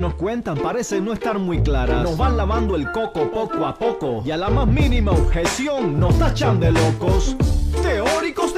Nos cuentan parece no estar muy claras. Nos van lavando el coco poco a poco. Y a la más mínima objeción nos tachan de locos. Teóricos de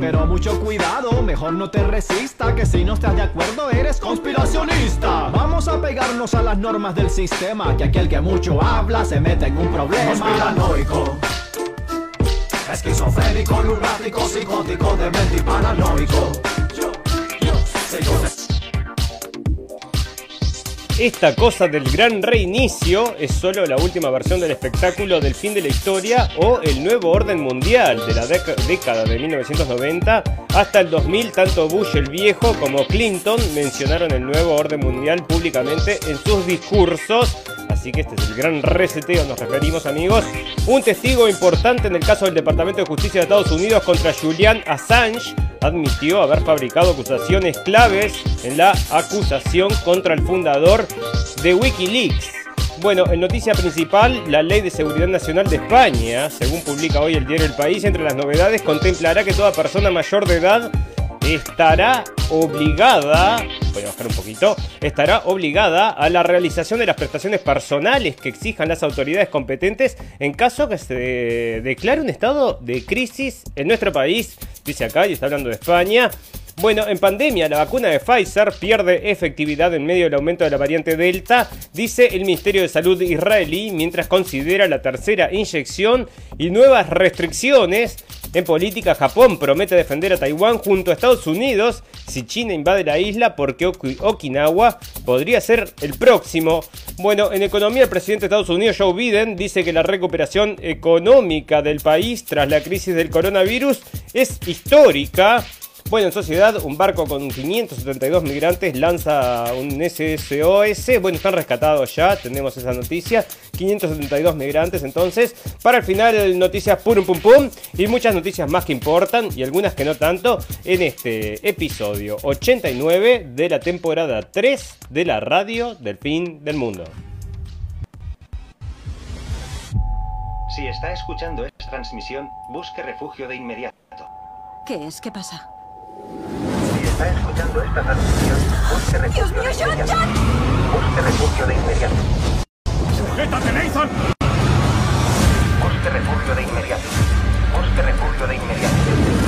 Pero mucho cuidado, mejor no te resista, que si no estás de acuerdo eres conspiracionista. Vamos a pegarnos a las normas del sistema, que aquel que mucho habla se mete en un problema. Conspiranoico. Esquizofrénico, lunático, psicótico, demente y paranoico. Yo, yo. Esta cosa del gran reinicio es solo la última versión del espectáculo del fin de la historia o el nuevo orden mundial de la década de 1990 hasta el 2000. Tanto Bush el viejo como Clinton mencionaron el nuevo orden mundial públicamente en sus discursos. Así que este es el gran reseteo, nos referimos amigos. Un testigo importante en el caso del Departamento de Justicia de Estados Unidos contra Julian Assange admitió haber fabricado acusaciones claves en la acusación contra el fundador de Wikileaks. Bueno, en noticia principal, la Ley de Seguridad Nacional de España, según publica hoy el diario El País, entre las novedades contemplará que toda persona mayor de edad estará obligada, voy a bajar un poquito, estará obligada a la realización de las prestaciones personales que exijan las autoridades competentes en caso que se declare un estado de crisis en nuestro país, dice acá y está hablando de España. Bueno, en pandemia la vacuna de Pfizer pierde efectividad en medio del aumento de la variante Delta, dice el Ministerio de Salud israelí, mientras considera la tercera inyección y nuevas restricciones. En política, Japón promete defender a Taiwán junto a Estados Unidos si China invade la isla porque Oki- Okinawa podría ser el próximo. Bueno, en economía, el presidente de Estados Unidos, Joe Biden, dice que la recuperación económica del país tras la crisis del coronavirus es histórica. Bueno, en sociedad, un barco con 572 migrantes lanza un SSOS. Bueno, están rescatados ya, tenemos esa noticia. 572 migrantes, entonces. Para el final, noticias pum pum pum. Y muchas noticias más que importan y algunas que no tanto en este episodio 89 de la temporada 3 de la radio del fin del mundo. Si está escuchando esta transmisión, busque refugio de inmediato. ¿Qué es? ¿Qué pasa? Si está escuchando esta transmisión, busque refugio de inmediato. Busque refugio de inmediato. ¡Sujétate, Nathan! Busque refugio de inmediato. Busque refugio de inmediato.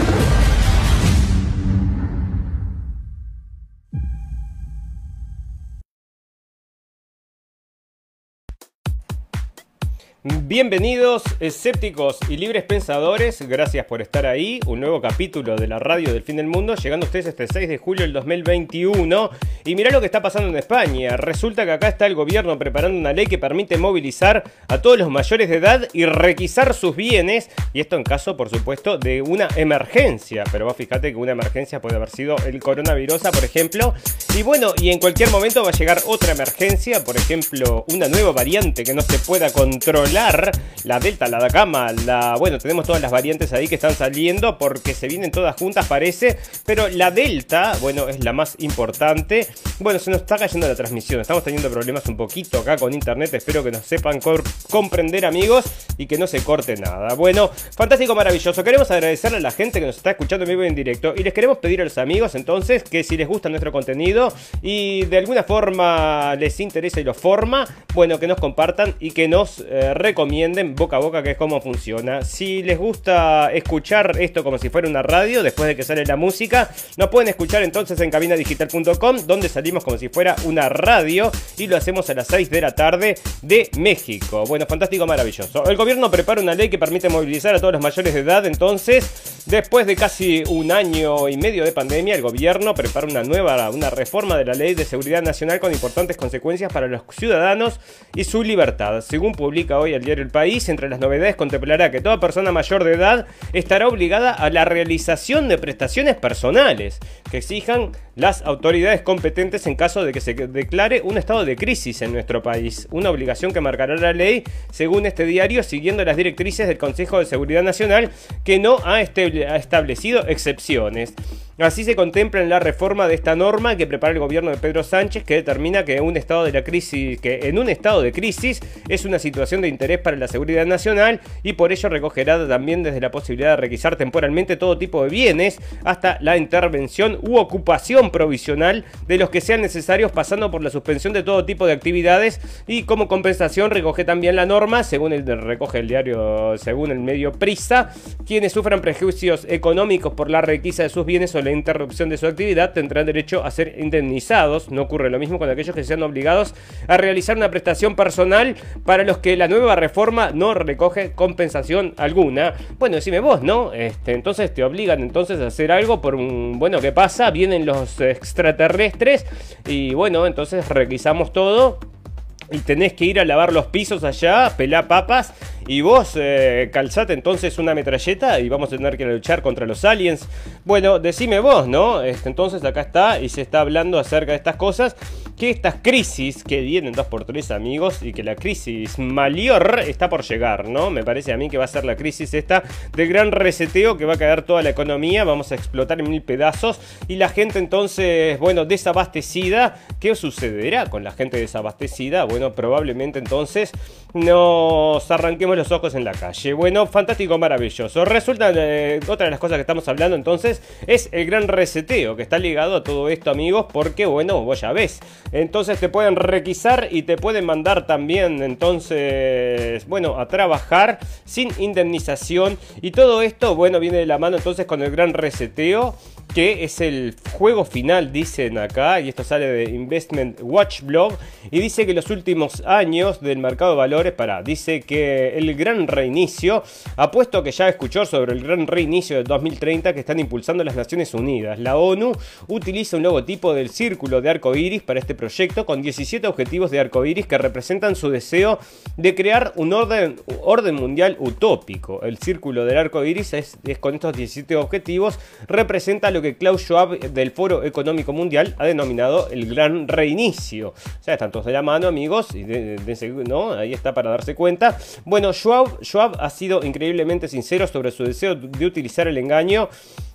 Bienvenidos escépticos y libres pensadores, gracias por estar ahí, un nuevo capítulo de la radio del fin del mundo, llegando a ustedes este 6 de julio del 2021 y mirá lo que está pasando en España, resulta que acá está el gobierno preparando una ley que permite movilizar a todos los mayores de edad y requisar sus bienes. Y esto en caso por supuesto de una emergencia, pero vos fíjate que una emergencia puede haber sido el coronavirus por ejemplo. Y bueno y en cualquier momento va a llegar otra emergencia, por ejemplo una nueva variante que no se pueda controlar la Delta, la Gama, la. Bueno, tenemos todas las variantes ahí que están saliendo porque se vienen todas juntas, parece. Pero la Delta, bueno, es la más importante. Bueno, se nos está cayendo la transmisión. Estamos teniendo problemas un poquito acá con internet. Espero que nos sepan comprender, amigos, y que no se corte nada. Bueno, fantástico, maravilloso. Queremos agradecerle a la gente que nos está escuchando en vivo en directo. Y les queremos pedir a los amigos, entonces, que si les gusta nuestro contenido y de alguna forma les interesa y lo forma, bueno, que nos compartan y que nos eh, recomienden boca a boca que es cómo funciona. Si les gusta escuchar esto como si fuera una radio, después de que sale la música, nos pueden escuchar entonces en cabinadigital.com, donde salimos como si fuera una radio y lo hacemos a las 6 de la tarde de México. Bueno, fantástico, maravilloso. El gobierno prepara una ley que permite movilizar a todos los mayores de edad, entonces, después de casi un año y medio de pandemia, el gobierno prepara una nueva, una reforma de la ley de seguridad nacional con importantes consecuencias para los ciudadanos y su libertad. Según publica hoy el diario El País, entre las novedades contemplará que toda persona mayor de edad estará obligada a la realización de prestaciones personales, que exijan las autoridades competentes en caso de que se declare un estado de crisis en nuestro país. Una obligación que marcará la ley, según este diario, siguiendo las directrices del Consejo de Seguridad Nacional, que no ha establecido excepciones. Así se contempla en la reforma de esta norma que prepara el gobierno de Pedro Sánchez, que determina que un estado de la crisis, que en un estado de crisis es una situación de interés para la seguridad nacional y por ello recogerá también desde la posibilidad de requisar temporalmente todo tipo de bienes hasta la intervención u ocupación provisional de los que sean necesarios pasando por la suspensión de todo tipo de actividades y como compensación recoge también la norma, según el recoge el diario, según el medio Prisa, quienes sufran prejuicios económicos por la requisa de sus bienes o la interrupción de su actividad tendrán derecho a ser indemnizados. No ocurre lo mismo con aquellos que sean obligados a realizar una prestación personal para los que la nueva reforma no recoge compensación alguna. Bueno, decime vos, ¿no? Este, entonces te obligan entonces a hacer algo por un... Bueno, ¿qué pasa? Vienen los extraterrestres y bueno, entonces requisamos todo y tenés que ir a lavar los pisos allá, pelar papas y vos eh, calzate entonces una metralleta y vamos a tener que luchar contra los aliens. Bueno, decime vos, ¿no? Este, entonces acá está y se está hablando acerca de estas cosas. Que estas crisis que vienen dos por tres amigos y que la crisis mayor está por llegar, ¿no? Me parece a mí que va a ser la crisis esta de gran reseteo que va a caer toda la economía, vamos a explotar en mil pedazos y la gente entonces, bueno, desabastecida. ¿Qué sucederá con la gente desabastecida? Bueno, probablemente entonces nos arranquemos los ojos en la calle. Bueno, fantástico, maravilloso. Resulta, eh, otra de las cosas que estamos hablando entonces es el gran reseteo que está ligado a todo esto, amigos, porque bueno, vos ya ves. Entonces te pueden requisar y te pueden mandar también, entonces, bueno, a trabajar sin indemnización. Y todo esto, bueno, viene de la mano entonces con el gran reseteo que es el juego final, dicen acá, y esto sale de Investment Watch Blog, y dice que los últimos años del mercado de valores, para, dice que el gran reinicio, apuesto que ya escuchó sobre el gran reinicio de 2030 que están impulsando las Naciones Unidas. La ONU utiliza un logotipo del círculo de arco iris para este proyecto con 17 objetivos de arco iris que representan su deseo de crear un orden, orden mundial utópico. El círculo del arco iris es, es con estos 17 objetivos, representa lo que Klaus Schwab del Foro Económico Mundial ha denominado el gran reinicio. O sea, están todos de la mano, amigos, y ¿no? ahí está para darse cuenta. Bueno, Schwab ha sido increíblemente sincero sobre su deseo de utilizar el engaño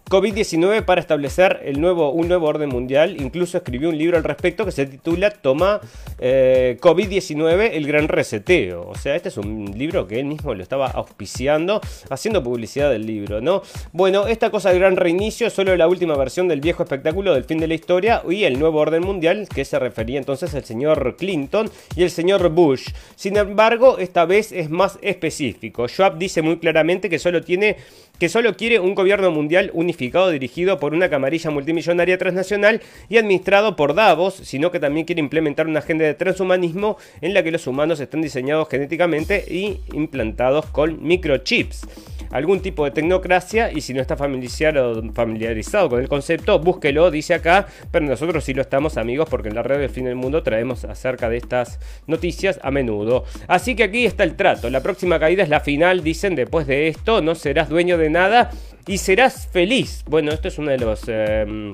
COVID-19 para establecer el nuevo, un nuevo orden mundial. Incluso escribió un libro al respecto que se titula Toma eh, COVID-19, el gran reseteo. O sea, este es un libro que él mismo lo estaba auspiciando, haciendo publicidad del libro, ¿no? Bueno, esta cosa del gran reinicio es solo la última versión del viejo espectáculo del fin de la historia y el nuevo orden mundial que se refería entonces al señor Clinton y el señor Bush. Sin embargo, esta vez es más específico. Schwab dice muy claramente que solo tiene que solo quiere un gobierno mundial unificado dirigido por una camarilla multimillonaria transnacional y administrado por Davos, sino que también quiere implementar una agenda de transhumanismo en la que los humanos están diseñados genéticamente y implantados con microchips algún tipo de tecnocracia y si no está familiarizado con el concepto, búsquelo, dice acá, pero nosotros sí lo estamos amigos porque en la red del fin del mundo traemos acerca de estas noticias a menudo. Así que aquí está el trato, la próxima caída es la final, dicen, después de esto no serás dueño de nada y serás feliz. Bueno, esto es uno de los... Em,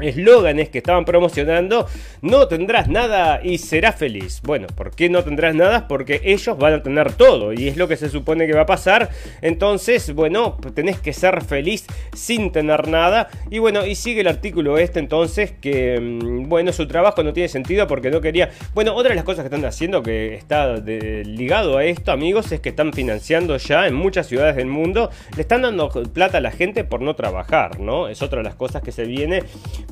eslóganes que estaban promocionando, no tendrás nada y serás feliz. Bueno, ¿por qué no tendrás nada? Porque ellos van a tener todo y es lo que se supone que va a pasar. Entonces, bueno, tenés que ser feliz sin tener nada. Y bueno, y sigue el artículo este entonces que, mm, bueno, su trabajo no tiene sentido porque no quería... Bueno, otra de las cosas que están haciendo que está ligado a esto, amigos, es que están financiando ya en muchas ciudades del mundo, le están dando plata a la gente por no trabajar, ¿no? Es otra de las cosas que se viene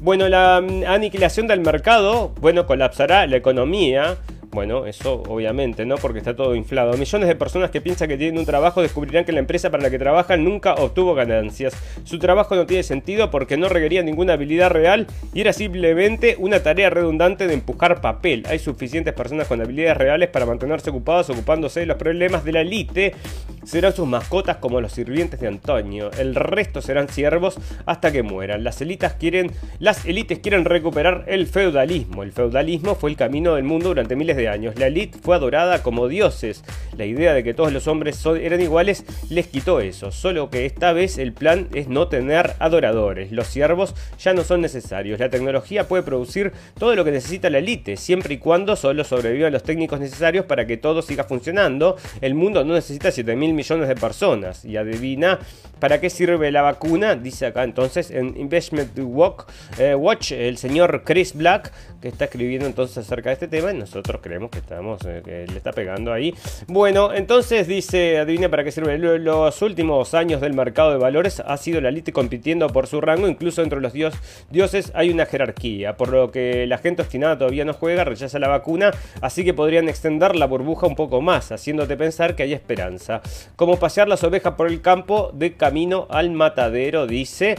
bueno, la mm, aniquilación del mercado, bueno, colapsará la economía. Bueno, eso obviamente, ¿no? Porque está todo inflado. Millones de personas que piensan que tienen un trabajo descubrirán que la empresa para la que trabajan nunca obtuvo ganancias. Su trabajo no tiene sentido porque no requería ninguna habilidad real y era simplemente una tarea redundante de empujar papel. Hay suficientes personas con habilidades reales para mantenerse ocupados ocupándose de los problemas de la élite serán sus mascotas como los sirvientes de Antonio. El resto serán siervos hasta que mueran. Las élites quieren, las élites quieren recuperar el feudalismo. El feudalismo fue el camino del mundo durante miles de años. La élite fue adorada como dioses. La idea de que todos los hombres eran iguales les quitó eso. Solo que esta vez el plan es no tener adoradores. Los siervos ya no son necesarios. La tecnología puede producir todo lo que necesita la élite, siempre y cuando solo sobrevivan los técnicos necesarios para que todo siga funcionando. El mundo no necesita 7 mil millones de personas. Y adivina para qué sirve la vacuna, dice acá entonces en Investment eh, Watch el señor Chris Black, que está escribiendo entonces acerca de este tema y nosotros creemos que estamos, eh, que le está pegando ahí. Bueno, entonces dice, adivina para qué sirve. Los últimos años del mercado de valores ha sido la elite compitiendo por su rango, incluso entre los dios, dioses hay una jerarquía, por lo que la gente obstinada todavía no juega, rechaza la vacuna, así que podrían extender la burbuja un poco más, haciéndote pensar que hay esperanza. Como pasear las ovejas por el campo de camino al matadero, dice.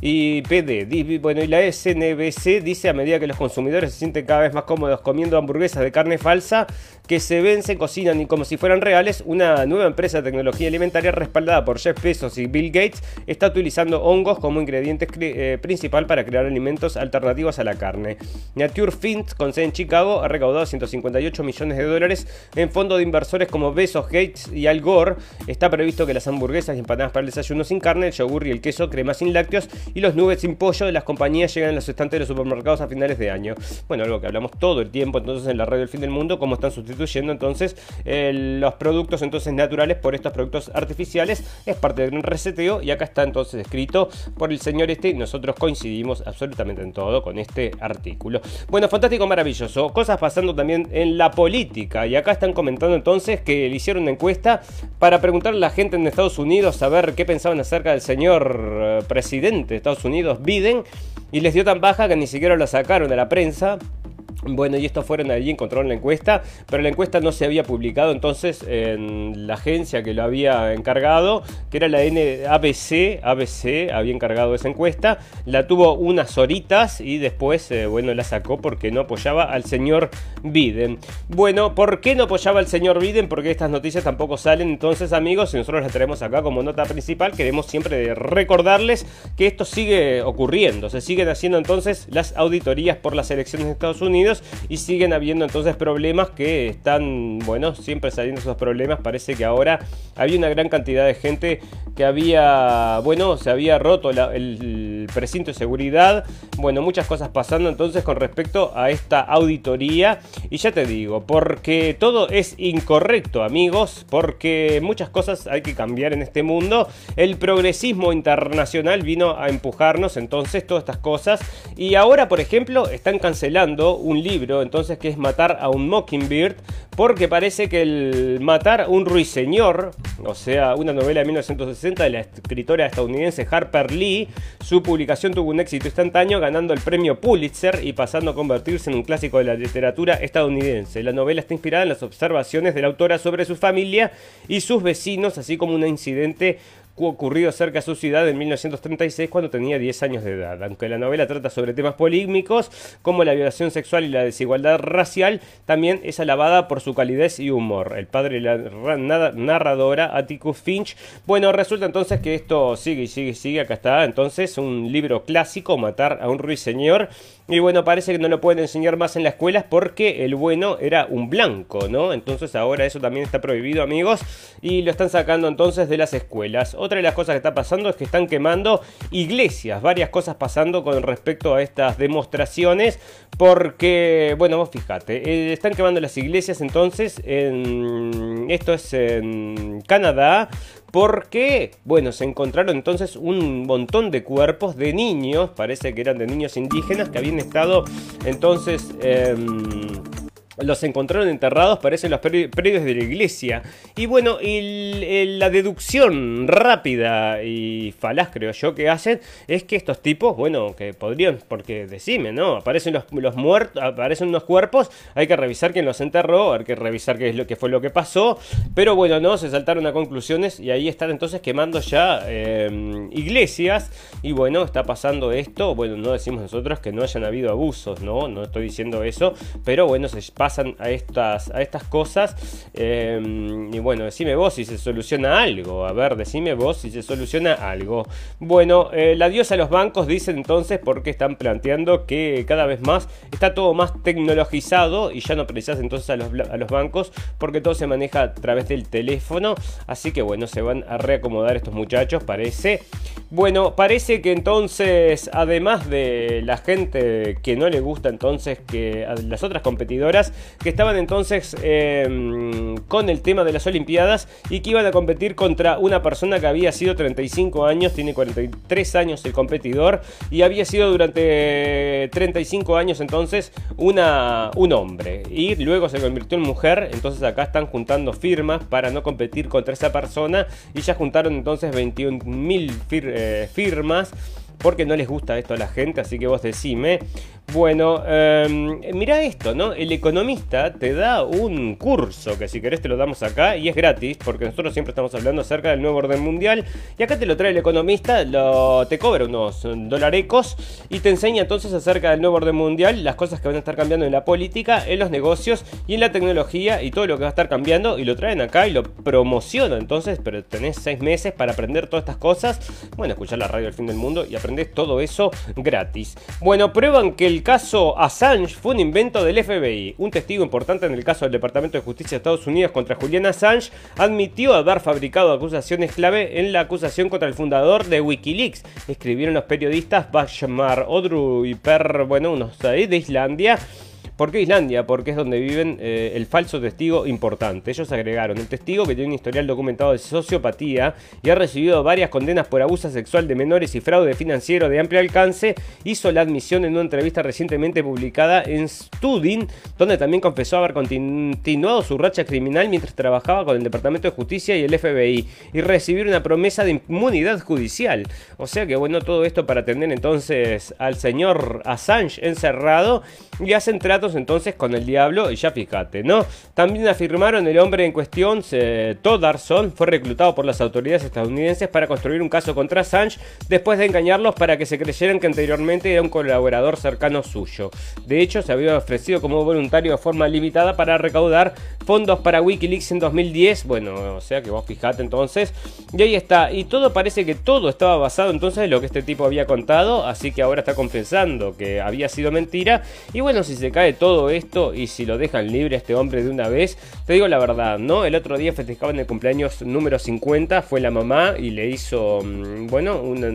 Y PD, bueno, y la SNBC dice a medida que los consumidores se sienten cada vez más cómodos comiendo hamburguesas de carne falsa, que se ven, se cocinan y como si fueran reales, una nueva empresa de tecnología alimentaria respaldada por Jeff Bezos y Bill Gates está utilizando hongos como ingrediente eh, principal para crear alimentos alternativos a la carne. Nature Fins, con sede en Chicago, ha recaudado 158 millones de dólares en fondos de inversores como Bezos, Gates y Al Gore. Está previsto que las hamburguesas y empanadas para el desayuno sin carne, el yogur y el queso, crema sin lácteos y los nubes sin pollo de las compañías llegan a los estantes de los supermercados a finales de año. Bueno, algo que hablamos todo el tiempo entonces en la red del fin del mundo, cómo están sustituyendo entonces los productos entonces naturales por estos productos artificiales. Es parte de un reseteo y acá está entonces escrito por el señor este y nosotros coincidimos absolutamente en todo con este artículo. Bueno, fantástico, maravilloso. Cosas pasando también en la política y acá están comentando entonces que le hicieron una encuesta para preguntarle a la gente en Estados Unidos a ver qué pensaban acerca del señor eh, presidente Estados Unidos, Biden, y les dio tan baja que ni siquiera lo sacaron de la prensa. Bueno, y estos fueron allí, encontraron la encuesta, pero la encuesta no se había publicado entonces en la agencia que lo había encargado, que era la NABC, ABC había encargado esa encuesta, la tuvo unas horitas y después, eh, bueno, la sacó porque no apoyaba al señor Biden. Bueno, ¿por qué no apoyaba al señor Biden? Porque estas noticias tampoco salen, entonces amigos, y nosotros las tenemos acá como nota principal, queremos siempre recordarles que esto sigue ocurriendo, se siguen haciendo entonces las auditorías por las elecciones de Estados Unidos, y siguen habiendo entonces problemas que están, bueno, siempre saliendo esos problemas. Parece que ahora había una gran cantidad de gente que había, bueno, se había roto el, precinto de seguridad. Bueno, muchas cosas pasando entonces con respecto a esta auditoría. Y ya te digo, porque todo es incorrecto, amigos, porque muchas cosas hay que cambiar en este mundo. El progresismo internacional vino a empujarnos entonces todas estas cosas. Y ahora, por ejemplo, están cancelando un libro, entonces, que es Matar a un Mockingbird, porque parece que el matar a un ruiseñor, o sea, una novela de 1960 de la escritora estadounidense Harper Lee, su publicación tuvo un éxito instantáneo, ganando el premio Pulitzer y pasando a convertirse en un clásico de la literatura estadounidense. La novela está inspirada en las observaciones de la autora sobre su familia y sus vecinos, así como un incidente ocurrido cerca de su ciudad en 1936 cuando tenía 10 años de edad. Aunque la novela trata sobre temas polémicos como la violación sexual y la desigualdad racial, también es alabada por su calidez y humor. El padre de la narradora, Atticus Finch, bueno, resulta entonces que esto sigue y sigue y sigue, acá está entonces un libro clásico, Matar a un ruiseñor, y bueno, parece que no lo pueden enseñar más en las escuelas porque el bueno era un blanco, ¿no? Entonces ahora eso también está prohibido, amigos, y lo están sacando entonces de las escuelas. Otra de las cosas que está pasando es que están quemando iglesias, varias cosas pasando con respecto a estas demostraciones, porque, bueno, vos fíjate, eh, están quemando las iglesias entonces, en, esto es en Canadá, porque, bueno, se encontraron entonces un montón de cuerpos de niños, parece que eran de niños indígenas, que habían estado entonces... Em, los encontraron enterrados, parecen los predios de la iglesia. Y bueno, la deducción rápida y falaz, creo yo, que hacen es que estos tipos, bueno, que podrían, porque decime, ¿no? Aparecen los, muertos, aparecen unos cuerpos, hay que revisar quién los enterró, hay que revisar qué es lo que fue lo que pasó. Pero bueno, no, se saltaron a conclusiones y ahí están entonces quemando ya em, iglesias. Y bueno, está pasando esto. Bueno, no decimos nosotros que no hayan habido abusos, ¿no? No estoy diciendo eso, pero bueno, se pasan a estas, a estas cosas. Em, y bueno, decime vos si se soluciona algo. A ver, decime vos si se soluciona algo. Bueno, eh, la diosa a los bancos dicen entonces porque están planteando que cada vez más está todo más tecnologizado y ya no precisas entonces a los, a los bancos porque todo se maneja a través del teléfono. Así que bueno, se van a reacomodar estos muchachos, parece. Bueno, parece que entonces, además de la gente que no le gusta entonces que las otras competidoras que estaban entonces em, con el tema de las Olimpiadas y que iban a competir contra una persona que había sido 35 años, tiene 43 años el competidor y había sido durante 35 años entonces una, un hombre y luego se convirtió en mujer, entonces acá están juntando firmas para no competir contra esa persona y ya juntaron entonces 21.000 eh, firmas porque no les gusta esto a la gente, así que vos decime. Bueno, em, mira esto, ¿no? El economista te da un curso que si querés te lo damos acá y es gratis, porque nosotros siempre estamos hablando acerca del nuevo orden mundial. Y acá te lo trae el economista, lo, te cobra unos dolarecos y te enseña entonces acerca del nuevo orden mundial, las cosas que van a estar cambiando en la política, en los negocios y en la tecnología y todo lo que va a estar cambiando. Y lo traen acá y lo promociona entonces, pero tenés seis meses para aprender todas estas cosas. Bueno, escuchar la radio del fin del mundo y aprendés todo eso gratis. Bueno, prueban que el caso Assange fue un invento del FBI. Un testigo importante en el caso del Departamento de Justicia de Estados Unidos contra Julian Assange admitió haber fabricado acusaciones clave en la acusación contra el fundador de Wikileaks. Escribieron los periodistas Bashmar Odru y Per, bueno, unos de Islandia. ¿Por qué Islandia? Porque es donde viven eh, el falso testigo importante. Ellos agregaron el testigo que tiene un historial documentado de sociopatía y ha recibido varias condenas por abuso sexual de menores y fraude financiero de amplio alcance. Hizo la admisión en una entrevista recientemente publicada en Studin, donde también confesó haber continuado su racha criminal mientras trabajaba con el Departamento de Justicia y el FBI y recibir una promesa de inmunidad judicial. O sea que bueno, todo esto para tener entonces al señor Assange encerrado y hacen trato entonces con el diablo y ya fíjate, ¿no? También afirmaron el hombre en cuestión, Todd Arson, fue reclutado por las autoridades estadounidenses para construir un caso contra Assange después de engañarlos para que se creyeran que anteriormente era un colaborador cercano suyo. De hecho, se había ofrecido como voluntario de forma limitada para recaudar fondos para Wikileaks en 2010. Bueno, o sea que vos fijate entonces. Y ahí está. Y todo parece que todo estaba basado entonces en lo que este tipo había contado. Así que ahora está confesando que había sido mentira. Bueno, si se cae todo esto y si lo dejan libre a este hombre de una vez, te digo la verdad, ¿no? El otro día festejaban el cumpleaños número 50, fue la mamá y le hizo, mm, bueno, una,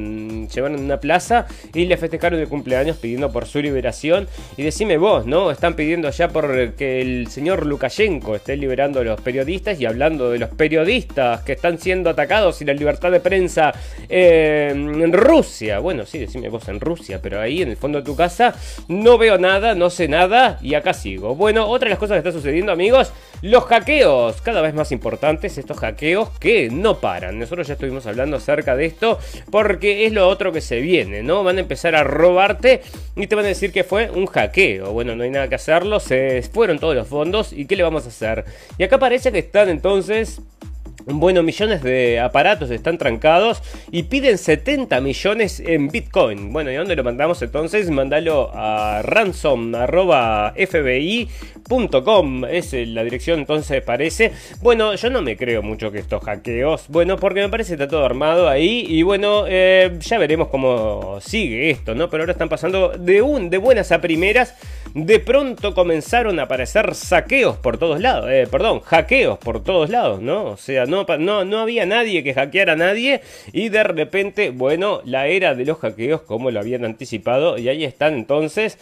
llevaron una plaza y le festejaron el cumpleaños pidiendo por su liberación. Y decime vos, ¿no? Están pidiendo ya por que el señor Lukashenko esté liberando a los periodistas y hablando de los periodistas que están siendo atacados y la libertad de prensa eh, en Rusia. Bueno, sí, decime vos en Rusia, pero ahí en el fondo de tu casa no veo nada, no sé nada y acá sigo. Bueno, otra de las cosas que está sucediendo, amigos, los hackeos, cada vez más importantes estos hackeos que no paran. Nosotros ya estuvimos hablando acerca de esto porque es lo otro que se viene, ¿no? Van a empezar a robarte y te van a decir que fue un hackeo. Bueno, no hay nada que hacerlo, se fueron todos los fondos y ¿qué le vamos a hacer? Y acá parece que están entonces bueno, millones de aparatos están trancados y piden 70 millones en Bitcoin. Bueno, ¿y dónde lo mandamos entonces? Mándalo a ransom.fbi.com. Es la dirección entonces parece. Bueno, yo no me creo mucho que estos hackeos. Bueno, porque me parece que está todo armado ahí. Y bueno, eh, ya veremos cómo sigue esto, ¿no? Pero ahora están pasando de, un, de buenas a primeras. De pronto comenzaron a aparecer saqueos por todos lados. Eh, perdón, hackeos por todos lados, ¿no? O sea, no, no, había nadie que hackeara a nadie y de repente, bueno, la era de los hackeos como lo habían anticipado y ahí están entonces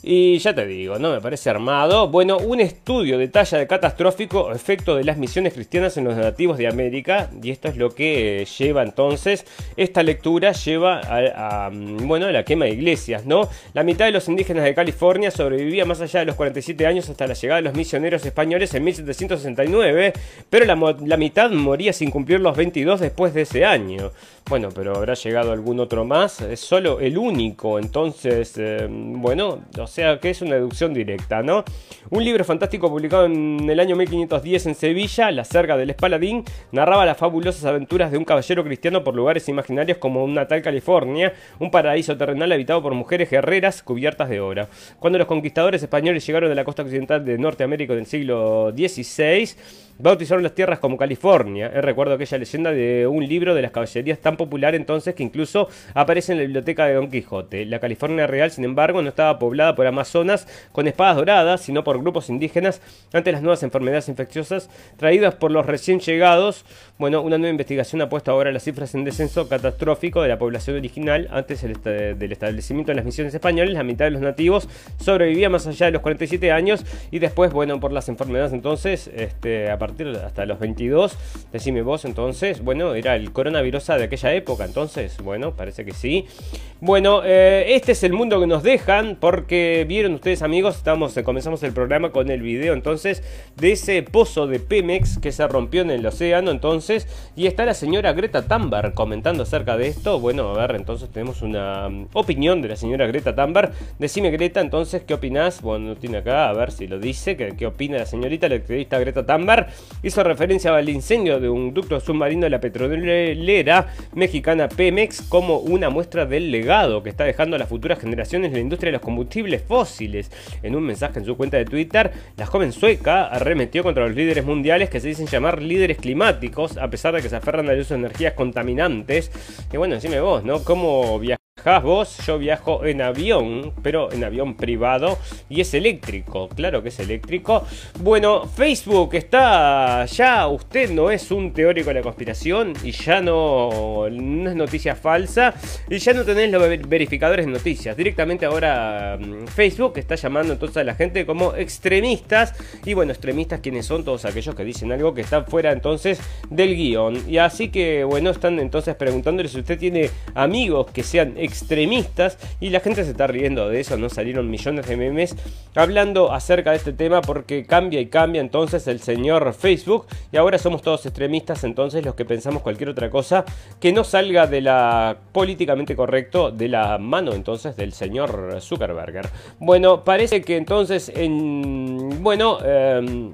y ya te digo, no me parece armado. Bueno, un estudio detalla el catastrófico efecto de las misiones cristianas en los nativos de América. Y esto es lo que lleva entonces. Esta lectura lleva a, bueno, a la quema de iglesias, ¿no? La mitad de los indígenas de California sobrevivía más allá de los 47 años hasta la llegada de los misioneros españoles en 1769. Pero la, la mitad moría sin cumplir los 22 después de ese año. Bueno, pero habrá llegado algún otro más. Es solo el único. Entonces, eh, bueno, o sea que es una deducción directa, ¿no? Un libro fantástico publicado en el año 1510 en Sevilla, La Serga del Espaladín, narraba las fabulosas aventuras de un caballero cristiano por lugares imaginarios como una tal California, un paraíso terrenal habitado por mujeres guerreras cubiertas de oro. Cuando los conquistadores españoles llegaron de la costa occidental de Norteamérica en el siglo XVI, bautizaron las tierras como California. Recuerdo aquella leyenda de un libro de las caballerías tan popular entonces que incluso aparece en la biblioteca de Don Quijote. La California real, sin embargo, no estaba poblada por amazonas con espadas doradas, sino por grupos indígenas ante las nuevas enfermedades infecciosas traídas por los recién llegados. Bueno, una nueva investigación ha puesto ahora las cifras en descenso catastrófico de la población original antes del establecimiento de las misiones españolas. La mitad de los nativos sobrevivía más allá de los 47 años y después, bueno, por las enfermedades entonces, este, a partir hasta los 22, decime vos entonces, bueno, era el coronavirus de aquella época, entonces, bueno, parece que sí. Bueno, eh, este es el mundo que nos dejan porque vieron ustedes amigos, estamos, eh, comenzamos el programa con el video entonces de ese pozo de Pemex que se rompió en el océano entonces y está la señora Greta Thunberg comentando acerca de esto. Bueno, a ver, entonces tenemos una mm, opinión de la señora Greta Thunberg. Decime Greta entonces, ¿qué opinas? Bueno, tiene acá, a ver si lo dice, ¿qué, qué opina la señorita, la activista Greta Thunberg? Hizo referencia al incendio de un ducto submarino de la petrolera mexicana Pemex como una muestra del legado que está dejando a las futuras generaciones la industria de los combustibles fósiles. En un mensaje en su cuenta de Twitter, la joven sueca arremetió contra los líderes mundiales que se dicen llamar líderes climáticos, a pesar de que se aferran uso de energías contaminantes. Y bueno, decime vos, ¿no? ¿Cómo viajar? Vos, yo viajo en avión, pero en avión privado y es eléctrico, claro que es eléctrico. Bueno, Facebook está ya, usted no es un teórico de la conspiración y ya no, no es noticia falsa y ya no tenés los verificadores de noticias. Directamente ahora mm, Facebook está llamando entonces a la gente como extremistas y bueno, extremistas quienes son todos aquellos que dicen algo que está fuera entonces del guion. Y así que bueno, están entonces preguntándole si usted tiene amigos que sean extremistas y la gente se está riendo de eso, ¿no? Salieron millones de memes hablando acerca de este tema porque cambia y cambia entonces el señor Facebook y ahora somos todos extremistas entonces los que pensamos cualquier otra cosa que no salga de la políticamente correcto de la mano entonces del señor Zuckerberg. Bueno, parece que entonces en... Bueno... Eh,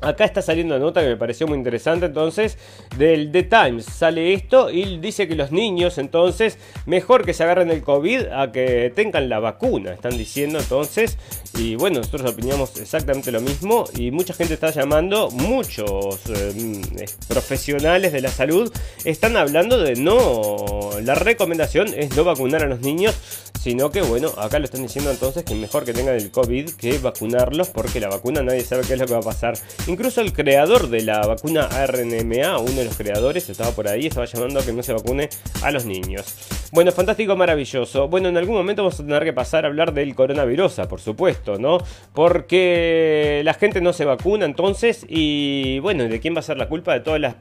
Acá está saliendo una nota que me pareció muy interesante entonces del The Times. Sale esto y dice que los niños entonces mejor que se agarren el COVID a que tengan la vacuna. Están diciendo entonces. Y bueno, nosotros opinamos exactamente lo mismo. Y mucha gente está llamando, muchos eh, profesionales de la salud están hablando de no. La recomendación es no vacunar a los niños. Sino que bueno, acá lo están diciendo entonces que mejor que tengan el COVID que vacunarlos porque la vacuna nadie sabe qué es lo que va a pasar. Incluso el creador de la vacuna RNMA, uno de los creadores, estaba por ahí, estaba llamando a que no se vacune a los niños. Bueno, fantástico, maravilloso. Bueno, en algún momento vamos a tener que pasar a hablar del coronavirus, por supuesto, ¿no? Porque la gente no se vacuna entonces y bueno, ¿de quién va a ser la culpa? De todas las,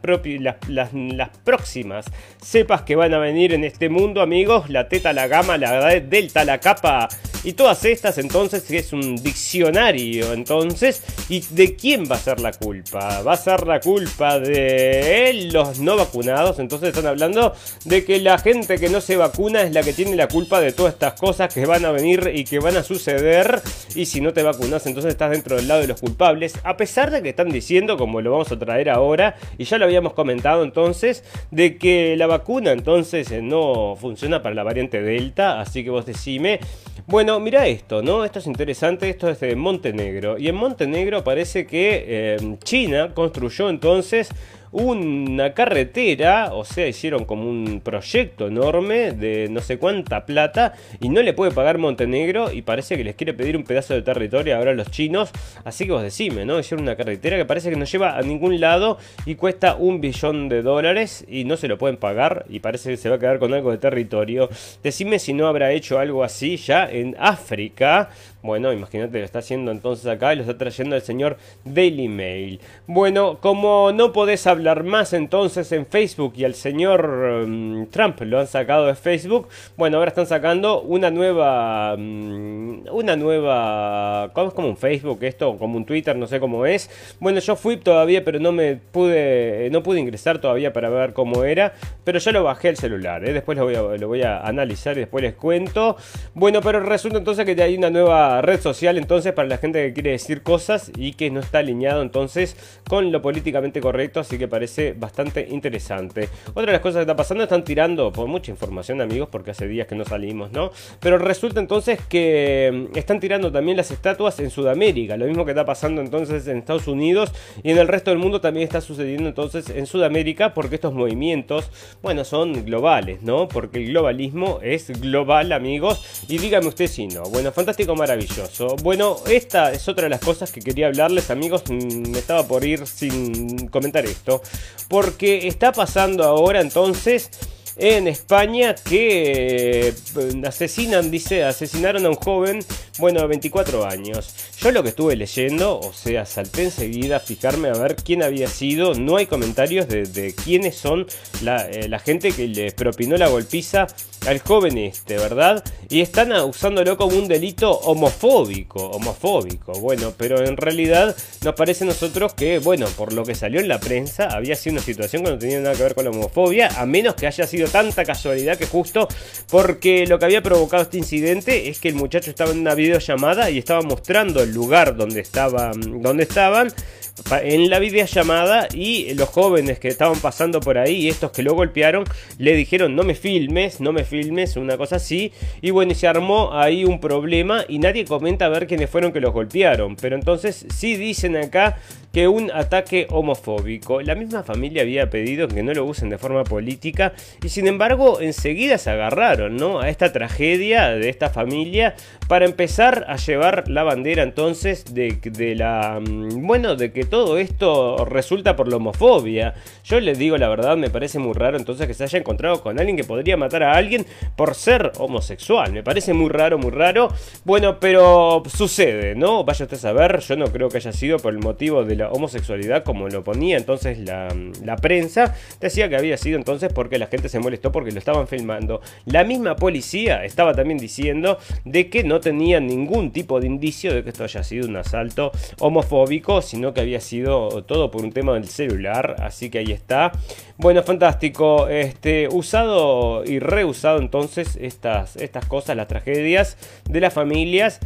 las, las, próximas cepas que van a venir en este mundo, amigos. La teta, la gama, la delta, la capa y todas estas entonces es un diccionario entonces. ¿Y de quién va a ser la culpa? Va a ser la culpa de los no vacunados. Entonces están hablando de que la gente que no se vacuna es la que tiene la culpa de todas estas cosas que van a venir y que van a suceder. Y si no te vacunas, entonces estás dentro del lado de los culpables. A pesar de que están diciendo, como lo vamos a traer ahora, y ya lo habíamos comentado entonces, de que la vacuna entonces no funciona para la variante Delta. Así que vos decime. Bueno, mira esto, ¿no? Esto es interesante, esto es de Montenegro. Y en Montenegro parece que eh, China construyó entonces una carretera, o sea, hicieron como un proyecto enorme de no sé cuánta plata y no le puede pagar Montenegro y parece que les quiere pedir un pedazo de territorio ahora a los chinos, así que vos decime, ¿no? Hicieron una carretera que parece que no lleva a ningún lado y cuesta un billón de dólares y no se lo pueden pagar y parece que se va a quedar con algo de territorio. Decime si no habrá hecho algo así ya en África. Bueno, imagínate, lo está haciendo entonces acá y lo está trayendo el señor Daily Mail. Bueno, como no podés hablar más entonces en Facebook y al señor mm, Trump lo han sacado de Facebook, bueno, ahora están sacando una nueva... Mm, una nueva... ¿Cómo es como un Facebook esto? Como un Twitter, no sé cómo es. Bueno, yo fui todavía, pero no me pude... No pude ingresar todavía para ver cómo era. Pero ya lo bajé el celular, ¿eh? Después lo voy, a, lo voy a analizar y después les cuento. Bueno, pero resulta entonces que hay una nueva red social entonces para la gente que quiere decir cosas y que no está alineado entonces con lo políticamente correcto, así que parece bastante interesante. Otra de las cosas que está pasando, están tirando por mucha información amigos, porque hace días que no salimos, ¿no? Pero resulta entonces que mm, están tirando también las estatuas en Sudamérica, lo mismo que está pasando entonces en Estados Unidos y en el resto del mundo también está sucediendo entonces en Sudamérica, porque estos movimientos, bueno, son globales, ¿no? Porque el globalismo es global amigos, y dígame usted si no. Bueno, fantástico, maravilloso. Bueno, esta es otra de las cosas que quería hablarles amigos, mm, me estaba por ir sin comentar esto, porque está pasando ahora entonces en España que eh, asesinan, dice, asesinaron a un joven, bueno, de 24 años. Yo lo que estuve leyendo, o sea, salté enseguida a fijarme a ver quién había sido. No hay comentarios de, quiénes son la, eh, la, gente que le propinó la golpiza al joven este, ¿verdad? Y están usándolo como un delito homofóbico, homofóbico. Bueno, pero en realidad nos parece a nosotros que, bueno, por lo que salió en la prensa, había sido una situación que no tenía nada que ver con la homofobia, a menos que haya sido tanta casualidad que justo porque lo que había provocado este incidente es que el muchacho estaba en una videollamada y estaba mostrando el lugar donde, estaba, donde estaban en la videollamada y los jóvenes que estaban pasando por ahí y estos que lo golpearon le dijeron no me filmes, no me filmes, una cosa así. Y bueno, se armó ahí un problema y nadie comenta a ver quiénes fueron que los golpearon. Pero entonces sí dicen acá que un ataque homofóbico. La misma familia había pedido que no lo usen de forma política y sin embargo enseguida se agarraron ¿no? a esta tragedia de esta familia para empezar a llevar la bandera entonces de, de la... Mm, bueno, de que todo esto resulta por la homofobia. Yo les digo la verdad, me parece muy raro entonces que se haya encontrado con alguien que podría matar a alguien por ser homosexual. Me parece muy raro, muy raro. Bueno, pero sucede, ¿no? Vaya usted a saber, yo no creo que haya sido por el motivo de la homosexualidad como lo ponía entonces la, prensa, decía que había sido entonces porque la gente se molestó porque lo estaban filmando. La misma policía estaba también diciendo de que no tenía ningún tipo de indicio de que esto haya sido un asalto homofóbico, sino que había sido todo por un tema del celular, así que ahí está. Bueno, fantástico, este, usado y reusado entonces estas, estas cosas, las tragedias de las familias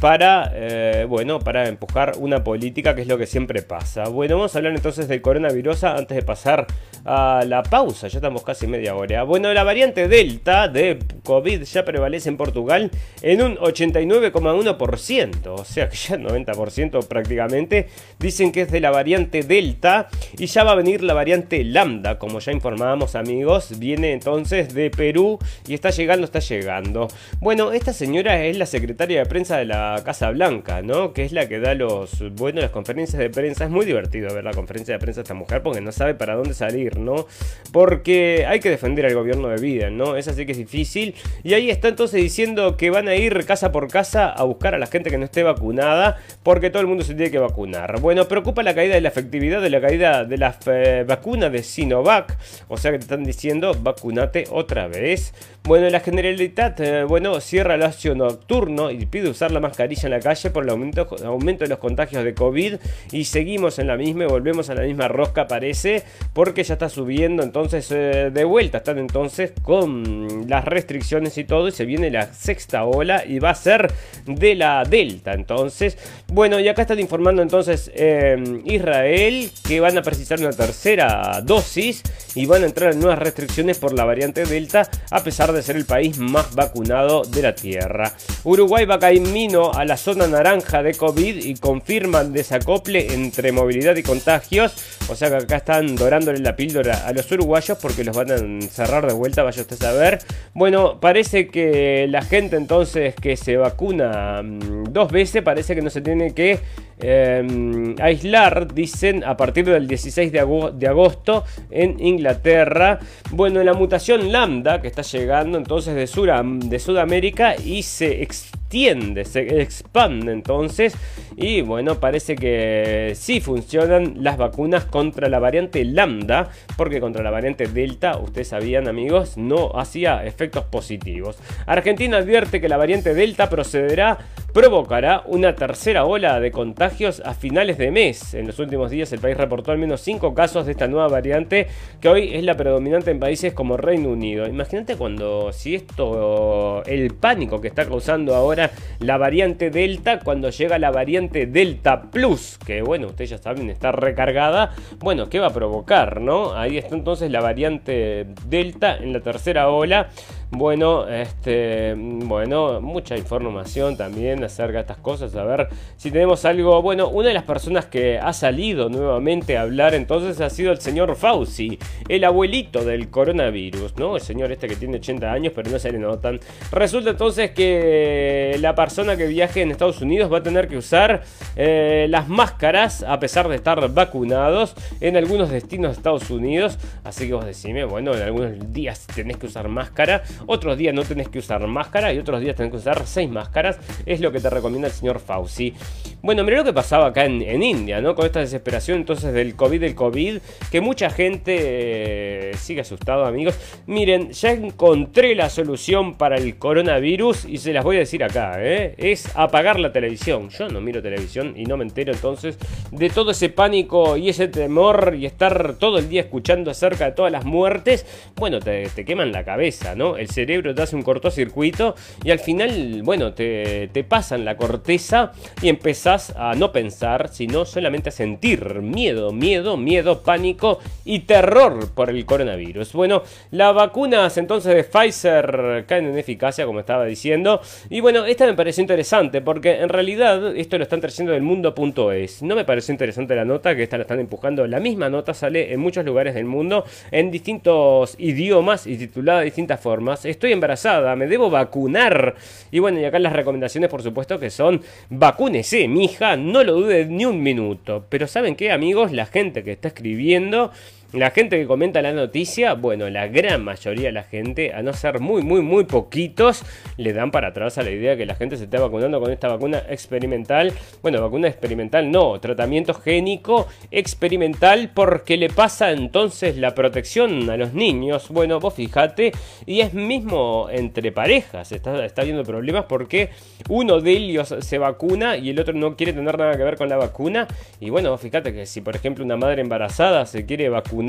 para, eh, bueno, para empujar una política que es lo que siempre pasa. Bueno, vamos a hablar entonces del coronavirus antes de pasar a la pausa, ya estamos casi media hora. Bueno, la variante Delta de COVID ya prevalece en Portugal en un 89,1%, o sea que ya 90% prácticamente dicen que es de la variante Delta y ya va a venir la variante Lambda, como ya informábamos amigos, viene entonces de Perú y está llegando, está llegando. Bueno, esta señora es la secretaria de prensa de la Casa Blanca, ¿no? Que es la que da los, bueno, las conferencias de prensa. Es muy divertido ver la conferencia de prensa de esta mujer porque no sabe para dónde salir, ¿no? Porque hay que defender al gobierno de Biden, ¿no? Es así que es difícil. Y ahí está entonces diciendo que van a ir casa por casa a buscar a la gente que no esté vacunada porque todo el mundo se tiene que vacunar. Bueno, preocupa la caída de la efectividad de la caída de la eh, vacuna de Sinovac. O sea que te están diciendo vacunate otra vez. Bueno, la Generalitat, eh, bueno, cierra el ocio nocturno y pide usar la mascarilla en la calle por el aumento, aumento de los contagios de COVID y seguimos en la misma y volvemos a la misma rosca parece porque ya está subiendo entonces eh, de vuelta, están entonces con las restricciones y todo y se viene la sexta ola y va a ser de la Delta entonces. Bueno, y acá están informando entonces Israel que van a precisar una tercera dosis y van a entrar en nuevas restricciones por la variante Delta a pesar de ser el país más vacunado de la Tierra. Uruguay va camino a la zona naranja de COVID y confirman desacople entre movilidad y contagios. O sea que acá están dorándole la a los uruguayos porque los van a encerrar de vuelta, vaya usted a ver. Bueno, parece que la gente entonces que se vacuna mm, dos veces parece que no se tiene que Em, aislar, dicen, a partir del 16 de, agosto en Inglaterra. Bueno, la mutación lambda que está llegando entonces de, de Sudamérica y se extiende, se expande entonces. Y bueno, parece que sí funcionan las vacunas contra la variante lambda, porque contra la variante delta, ustedes sabían amigos, no hacía efectos positivos. Argentina advierte que la variante delta procederá provocará una tercera ola de a finales de mes. En los últimos días el país reportó al menos 5 casos de esta nueva variante que hoy es la predominante en países como Reino Unido. Imagínate cuando, si esto, el pánico que está causando ahora la variante Delta, cuando llega la variante Delta Plus, que bueno, ustedes ya saben, está recargada, bueno, ¿qué va a provocar, no? Ahí está entonces la variante Delta en la tercera ola. Bueno, este, bueno, mucha información también acerca de estas cosas. A ver si tenemos algo. Bueno, una de las personas que ha salido nuevamente a hablar entonces ha sido el señor Fauci, el abuelito del coronavirus, ¿no? El señor este que tiene 80 años, pero no se le notan. Resulta entonces que la persona que viaje en Estados Unidos va a tener que usar eh, las máscaras a pesar de estar vacunados en algunos destinos de Estados Unidos. Así que vos decime, bueno, en algunos días tenés que usar máscara otros días no tenés que usar máscara y otros días tenés que usar seis máscaras. Es lo que te recomienda el señor Fauci. Bueno, mira que pasaba acá en, India, ¿no? Con esta desesperación entonces del COVID, del COVID, que mucha gente eh, sigue asustado, amigos. Miren, ya encontré la solución para el coronavirus y se las voy a decir acá, ¿eh? Es apagar la televisión. Yo no miro televisión y no me entero entonces de todo ese pánico y ese temor y estar todo el día escuchando acerca de todas las muertes. Bueno, te, te queman la cabeza, ¿no? El cerebro te hace un cortocircuito y al final, bueno, te, te pasan la corteza y empezás a no pensar, sino solamente a sentir miedo, miedo, miedo, pánico y terror por el coronavirus. Bueno, las vacunas entonces de Pfizer caen en eficacia, como estaba diciendo. Y bueno, esta me pareció interesante porque en realidad esto lo están trayendo del mundo.es. No me pareció interesante la nota, que esta la están empujando. La misma nota sale en muchos lugares del mundo, en distintos idiomas y titulada de distintas formas estoy embarazada, me debo vacunar. Y bueno, y acá las recomendaciones, por supuesto, que son vacúnese, mija, no lo dude ni un minuto. Pero ¿saben qué, amigos? La gente que está escribiendo la gente que comenta la noticia, bueno, la gran mayoría de la gente, a no ser muy, muy, muy poquitos, le dan para atrás a la idea de que la gente se esté vacunando con esta vacuna experimental. Bueno, vacuna experimental no, tratamiento génico experimental porque le pasa entonces la protección a los niños. Bueno, vos fíjate, y es mismo entre parejas, está, está habiendo problemas porque uno de ellos se vacuna y el otro no quiere tener nada que ver con la vacuna. Y bueno, vos fíjate que si por ejemplo una madre embarazada se quiere vacunar,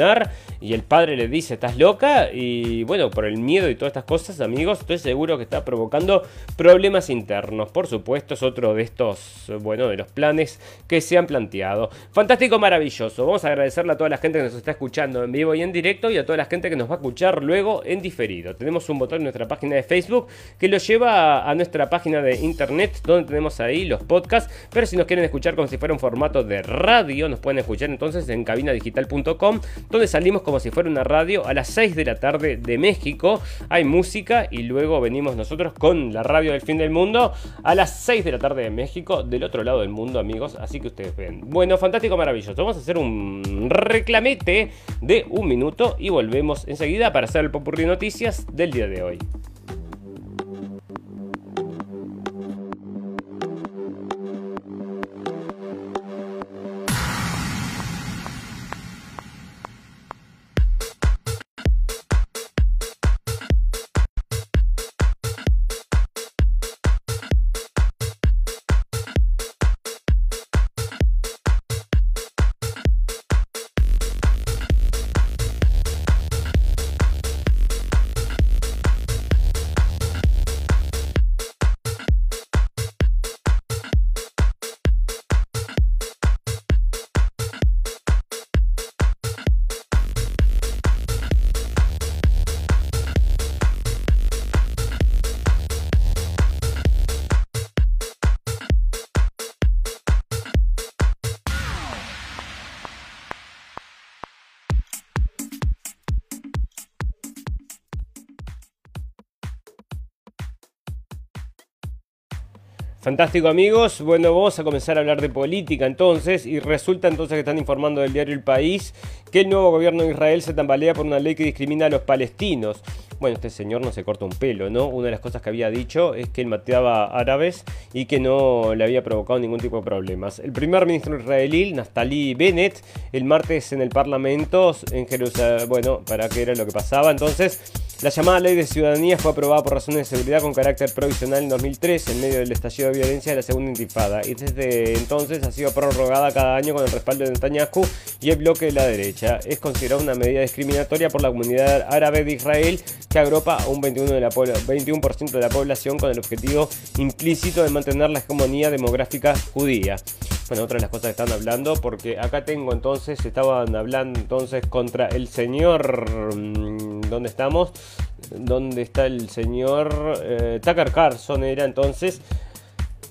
y el padre le dice, estás loca, y bueno, por el miedo y todas estas cosas, amigos, estoy seguro que está provocando problemas internos. Por supuesto, es otro de estos, bueno, de los planes que se han planteado. Fantástico, maravilloso. Vamos a agradecerle a toda la gente que nos está escuchando en vivo y en directo y a toda la gente que nos va a escuchar luego en diferido. Tenemos un botón en nuestra página de Facebook que lo lleva a nuestra página de internet donde tenemos ahí los podcasts, pero si nos quieren escuchar como si fuera un formato de radio, nos pueden escuchar entonces en cabinadigital.com donde salimos como si fuera una radio a las 6 de la tarde de México. Hay música y luego venimos nosotros con la radio del fin del mundo a las 6 de la tarde de México, del otro lado del mundo, amigos. Así que ustedes ven. Bueno, fantástico, maravilloso. Vamos a hacer un reclamete de un minuto y volvemos enseguida para hacer el popurrí noticias del día de hoy. Fantástico amigos, bueno vamos a comenzar a hablar de política entonces y resulta entonces que están informando del diario El País que el nuevo gobierno de Israel se tambalea por una ley que discrimina a los palestinos. Bueno, este señor no se corta un pelo, ¿no? Una de las cosas que había dicho es que él mateaba árabes y que no le había provocado ningún tipo de problemas. El primer ministro israelí, Naftali Bennett, el martes en el Parlamento en Jerusalén, bueno, para qué era lo que pasaba, entonces La llamada Ley de Ciudadanía fue aprobada por razones de seguridad con carácter provisional en 2003 en medio del estallido de violencia de la segunda intifada y desde entonces ha sido prorrogada cada año con el respaldo de Netanyahu y el bloque de la derecha. Es considerada una medida discriminatoria por la comunidad árabe de Israel que agrupa a un 21%, de la, 21 de la población con el objetivo implícito de mantener la hegemonía demográfica judía. Bueno, otra de las cosas que están hablando, porque acá tengo entonces, estaban hablando entonces contra el señor, mm, ¿dónde estamos? ¿Dónde está el señor? Eh, Tucker Carlson era entonces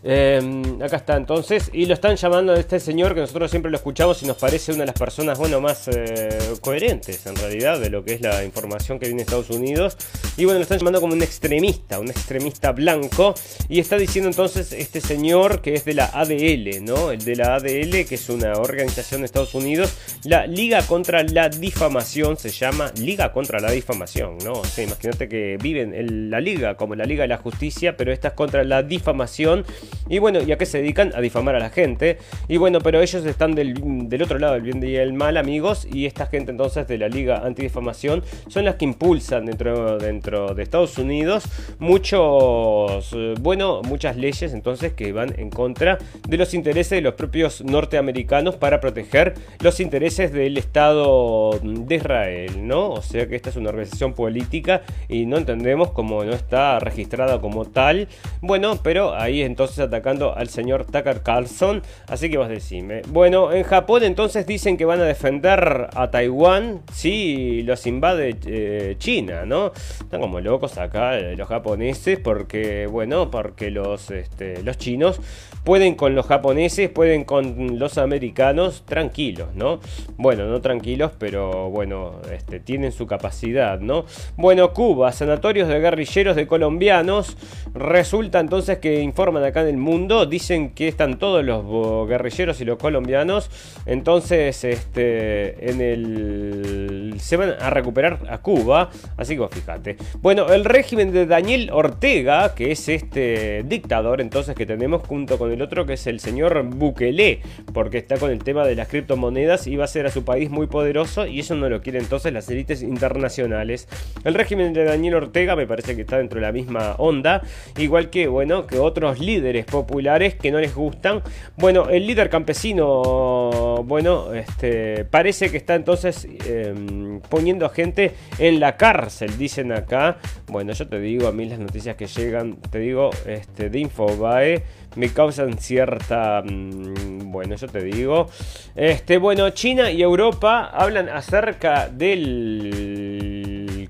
Em, acá está entonces, y lo están llamando a este señor que nosotros siempre lo escuchamos y nos parece una de las personas, bueno, más eh, coherentes en realidad de lo que es la información que viene de Estados Unidos. Y bueno, lo están llamando como un extremista, un extremista blanco. Y está diciendo entonces este señor que es de la ADL, ¿no? El de la ADL, que es una organización de Estados Unidos, la Liga contra la Difamación, se llama Liga contra la Difamación, ¿no? O sea, imagínate que viven en la Liga como la Liga de la Justicia, pero esta es contra la difamación. Y bueno, ¿y a qué se dedican? A difamar a la gente. Y bueno, pero ellos están del, otro lado del bien y el mal, amigos. Y esta gente entonces de la Liga Antidifamación son las que impulsan dentro, dentro de Estados Unidos muchos, eh, bueno, muchas leyes entonces que van en contra de los intereses de los propios norteamericanos para proteger los intereses del Estado de Israel, ¿no? O sea que esta es una organización política y no entendemos cómo no está registrada como tal. Bueno, pero ahí entonces atacando al señor Tucker Carlson. Así que vos decime. Bueno, en Japón entonces dicen que van a defender a Taiwán si los invade eh, China, ¿no? Están como locos acá eh, los japoneses porque, bueno, porque los, este, los chinos pueden con los japoneses, pueden con los americanos tranquilos, ¿no? Bueno, no tranquilos, pero bueno, este, tienen su capacidad, ¿no? Bueno, Cuba, sanatorios de guerrilleros de colombianos. Resulta entonces que informan acá en mundo. Dicen que están todos los guerrilleros y los colombianos. Entonces, este, en el. Se van a recuperar a Cuba. Así que fíjate. Bueno, el régimen de Daniel Ortega, que es este dictador, entonces que tenemos junto con el otro, que es el señor Bukele, porque está con el tema de las criptomonedas y va a ser a su país muy poderoso. Y eso no lo quieren entonces las élites internacionales. El régimen de Daniel Ortega me parece que está dentro de la misma onda. Igual que, bueno, que otros líderes populares que no les gustan. Bueno, el líder campesino, bueno, este, parece que está entonces em, poniendo a gente en la cárcel, dicen acá. Bueno, yo te digo, a mí las noticias que llegan, te digo, este, de Infobae, me causan cierta, mm, bueno, yo te digo, este, bueno, China y Europa hablan acerca del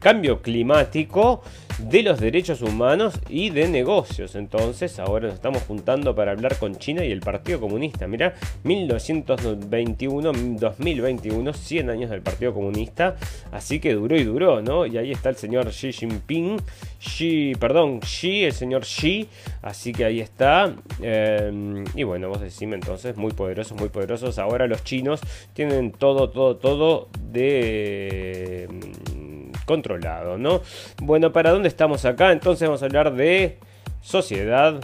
cambio climático de los derechos humanos y de negocios. Entonces, ahora nos estamos juntando para hablar con China y el Partido Comunista. Mira, 1921-2021, 100 años del Partido Comunista. Así que duró y duró, ¿no? Y ahí está el señor Xi Jinping. Xi, perdón, Xi, el señor Xi. Así que ahí está. Em, y bueno, vos decime entonces, muy poderosos, muy poderosos. Ahora los chinos tienen todo, todo, todo de controlado, ¿no? Bueno, ¿para dónde estamos acá? Entonces vamos a hablar de sociedad,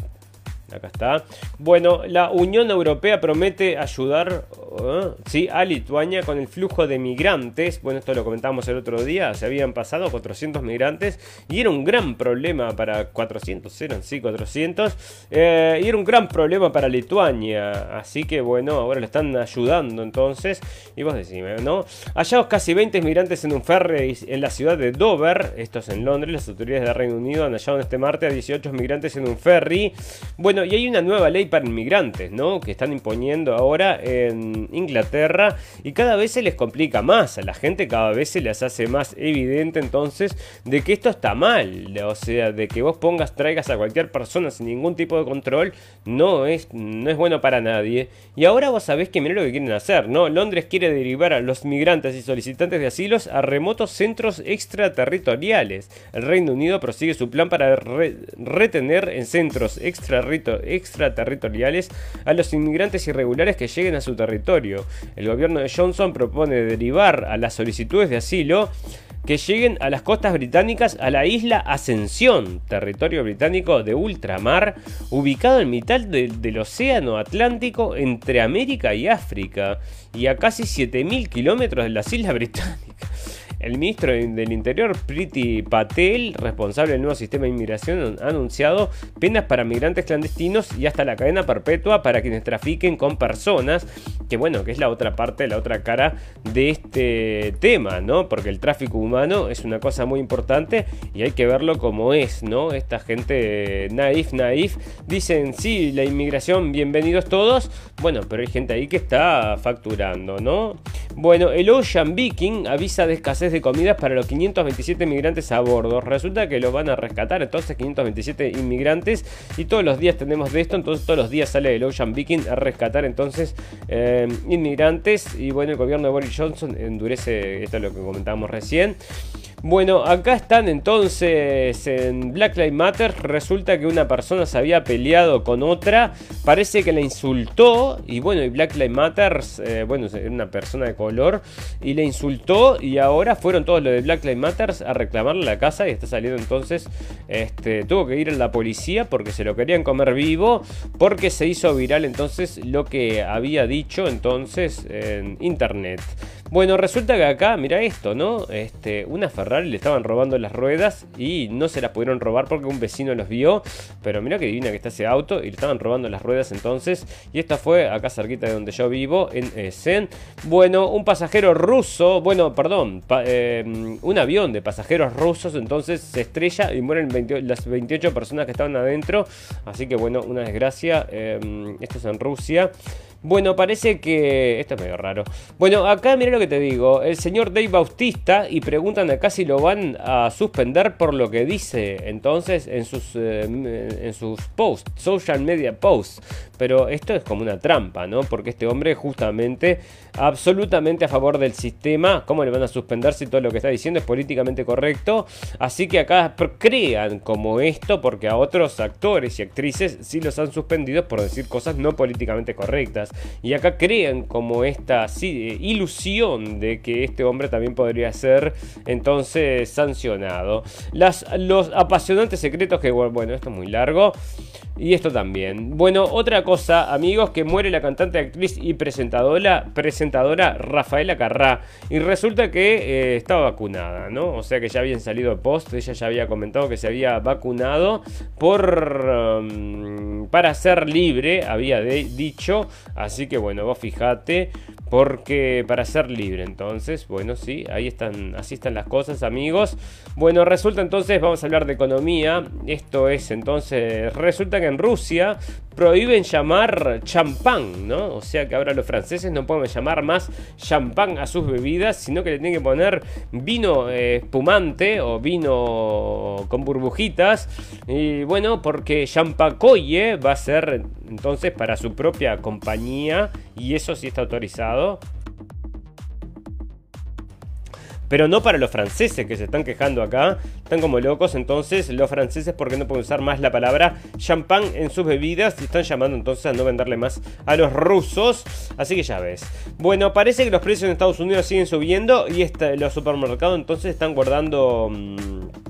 Acá está. Bueno, la Unión Europea promete ayudar ¿eh? ¿sí? a Lituania con el flujo de migrantes. Bueno, esto lo comentamos el otro día. Se habían pasado 400 migrantes y era un gran problema para 400, eran sí 400. Eh, y era un gran problema para Lituania. Así que bueno, ahora le están ayudando entonces. Y vos decime, ¿no? Hallados casi 20 migrantes en un ferry en la ciudad de Dover. Esto es en Londres. Las autoridades del Reino Unido han hallado este martes a 18 migrantes en un ferry. Bueno, y hay una nueva ley para inmigrantes, ¿no? Que están imponiendo ahora en Inglaterra y cada vez se les complica más. A la gente cada vez se les hace más evidente entonces de que esto está mal. O sea, de que vos pongas, traigas a cualquier persona sin ningún tipo de control, no es, no es bueno para nadie. Y ahora vos sabés que mira lo que quieren hacer, ¿no? Londres quiere derivar a los migrantes y solicitantes de asilos a remotos centros extraterritoriales. El Reino Unido prosigue su plan para retener en centros extraterritoriales extraterritoriales a los inmigrantes irregulares que lleguen a su territorio. El gobierno de Johnson propone derivar a las solicitudes de asilo que lleguen a las costas británicas a la isla Ascensión, territorio británico de ultramar, ubicado en mitad del océano Atlántico entre América y África, y a casi 7.000 kilómetros de las islas británicas. El ministro del Interior, Priti Patel, responsable del nuevo sistema de inmigración, ha anunciado penas para migrantes clandestinos y hasta la cadena perpetua para quienes trafiquen con personas, que bueno, que es la otra parte, la otra cara de este tema, ¿no? Porque el tráfico humano es una cosa muy importante y hay que verlo como es, ¿no? Esta gente naif, naif, dicen, sí, la inmigración, bienvenidos todos, bueno, pero hay gente ahí que está facturando, ¿no? Bueno, el Ocean Viking avisa de escasez de comidas para los 527 inmigrantes a bordo. Resulta que lo van a rescatar entonces 527 inmigrantes y todos los días tenemos de esto, entonces todos los días sale el Ocean Viking a rescatar entonces eh, inmigrantes y bueno, el gobierno de Boris Johnson endurece, esto es lo que comentábamos recién. Bueno, acá están entonces en Black Lives Matter. Resulta que una persona se había peleado con otra. Parece que la insultó. Y bueno, y Black Lives Matter, eh, bueno, era una persona de color. Y le insultó. Y ahora fueron todos los de Black Lives Matter a reclamarle la casa. Y está saliendo entonces. Este, tuvo que ir a la policía porque se lo querían comer vivo. Porque se hizo viral entonces lo que había dicho entonces en internet. Bueno, resulta que acá, mira esto, ¿no? Este, una Ferrari le estaban robando las ruedas y no se las pudieron robar porque un vecino los vio. Pero mira que divina que está ese auto y le estaban robando las ruedas entonces. Y esta fue acá cerquita de donde yo vivo, en Essen. Bueno, un pasajero ruso, bueno, perdón, eh, un avión de pasajeros rusos entonces se estrella y mueren las 28 personas que estaban adentro. Así que bueno, una desgracia. Eh, esto es en Rusia. Bueno, parece que... Esto es medio raro. Bueno, acá mira lo que te digo. El señor Dave Bautista y preguntan acá si lo van a suspender por lo que dice entonces en sus, eh, en sus posts, social media posts. Pero esto es como una trampa, ¿no? Porque este hombre justamente absolutamente a favor del sistema. ¿Cómo le van a suspender si todo lo que está diciendo es políticamente correcto? Así que acá crean como esto porque a otros actores y actrices sí los han suspendido por decir cosas no políticamente correctas. Y acá crean como esta ilusión de que este hombre también podría ser entonces sancionado. Las, los apasionantes secretos que, bueno, esto es muy largo. Y esto también. Bueno, otra cosa, amigos, que muere la cantante, actriz y presentadora, presentadora Rafaela Carrá. Y resulta que eh, estaba vacunada, ¿no? O sea que ya habían salido post, ella ya había comentado que se había vacunado por... Um, para ser libre, había dicho. Así que bueno, vos fijate. Porque para ser libre, entonces, bueno, sí, ahí están, así están las cosas, amigos. Bueno, resulta entonces, vamos a hablar de economía. Esto es entonces, resulta en Rusia prohíben llamar champán, ¿no? O sea que ahora los franceses no pueden llamar más champán a sus bebidas, sino que le tienen que poner vino eh, espumante o vino con burbujitas. Y bueno, porque Champacoye va a ser entonces para su propia compañía y eso sí está autorizado. Pero no para los franceses que se están quejando acá. Están como locos entonces los franceses porque no pueden usar más la palabra champán en sus bebidas. Y están llamando entonces a no venderle más a los rusos. Así que ya ves. Bueno, parece que los precios en Estados Unidos siguen subiendo. Y los supermercados entonces están guardando... Mm,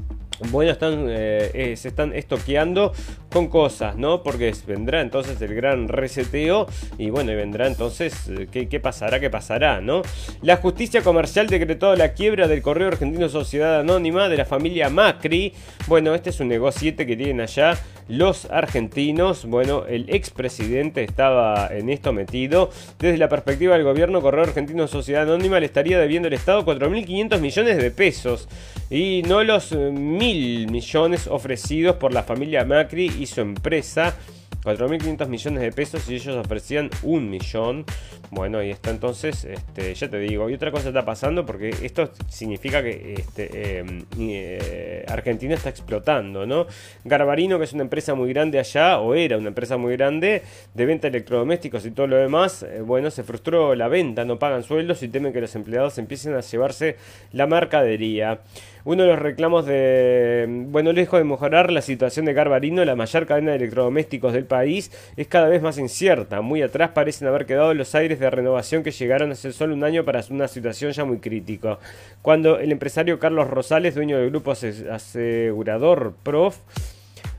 bueno, están, eh, eh, se están estoqueando con cosas, ¿no? Porque vendrá entonces el gran reseteo y bueno, y vendrá entonces, eh, ¿qué, pasará? ¿Qué pasará? ¿No? La justicia comercial decretó la quiebra del Correo Argentino Sociedad Anónima de la familia Macri. Bueno, este es un negociete que tienen allá los argentinos. Bueno, el expresidente estaba en esto metido. Desde la perspectiva del gobierno, Correo Argentino Sociedad Anónima le estaría debiendo al Estado 4.500 millones de pesos y no los mil millones ofrecidos por la familia Macri y su empresa 4.500 millones de pesos y ellos ofrecían un millón. Bueno, ahí está entonces, este, ya te digo. Y otra cosa está pasando porque esto significa que este, em, eh, Argentina está explotando, ¿no? Garbarino, que es una empresa muy grande allá, o era una empresa muy grande de venta de electrodomésticos y todo lo demás, eh, bueno, se frustró la venta, no pagan sueldos y temen que los empleados empiecen a llevarse la mercadería. Uno de los reclamos de, bueno, lejos de mejorar la situación de Garbarino, la mayor cadena de electrodomésticos del país es cada vez más incierta. Muy atrás parecen haber quedado los aires de renovación que llegaron hace solo un año para una situación ya muy crítica. Cuando el empresario Carlos Rosales, dueño del grupo asegurador Prof,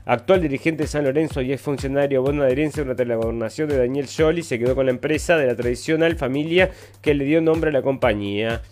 actual dirigente de San Lorenzo y ex funcionario bonaerense durante la gobernación de Daniel Scioli, se quedó con la empresa de la tradicional familia que le dio nombre a la compañía.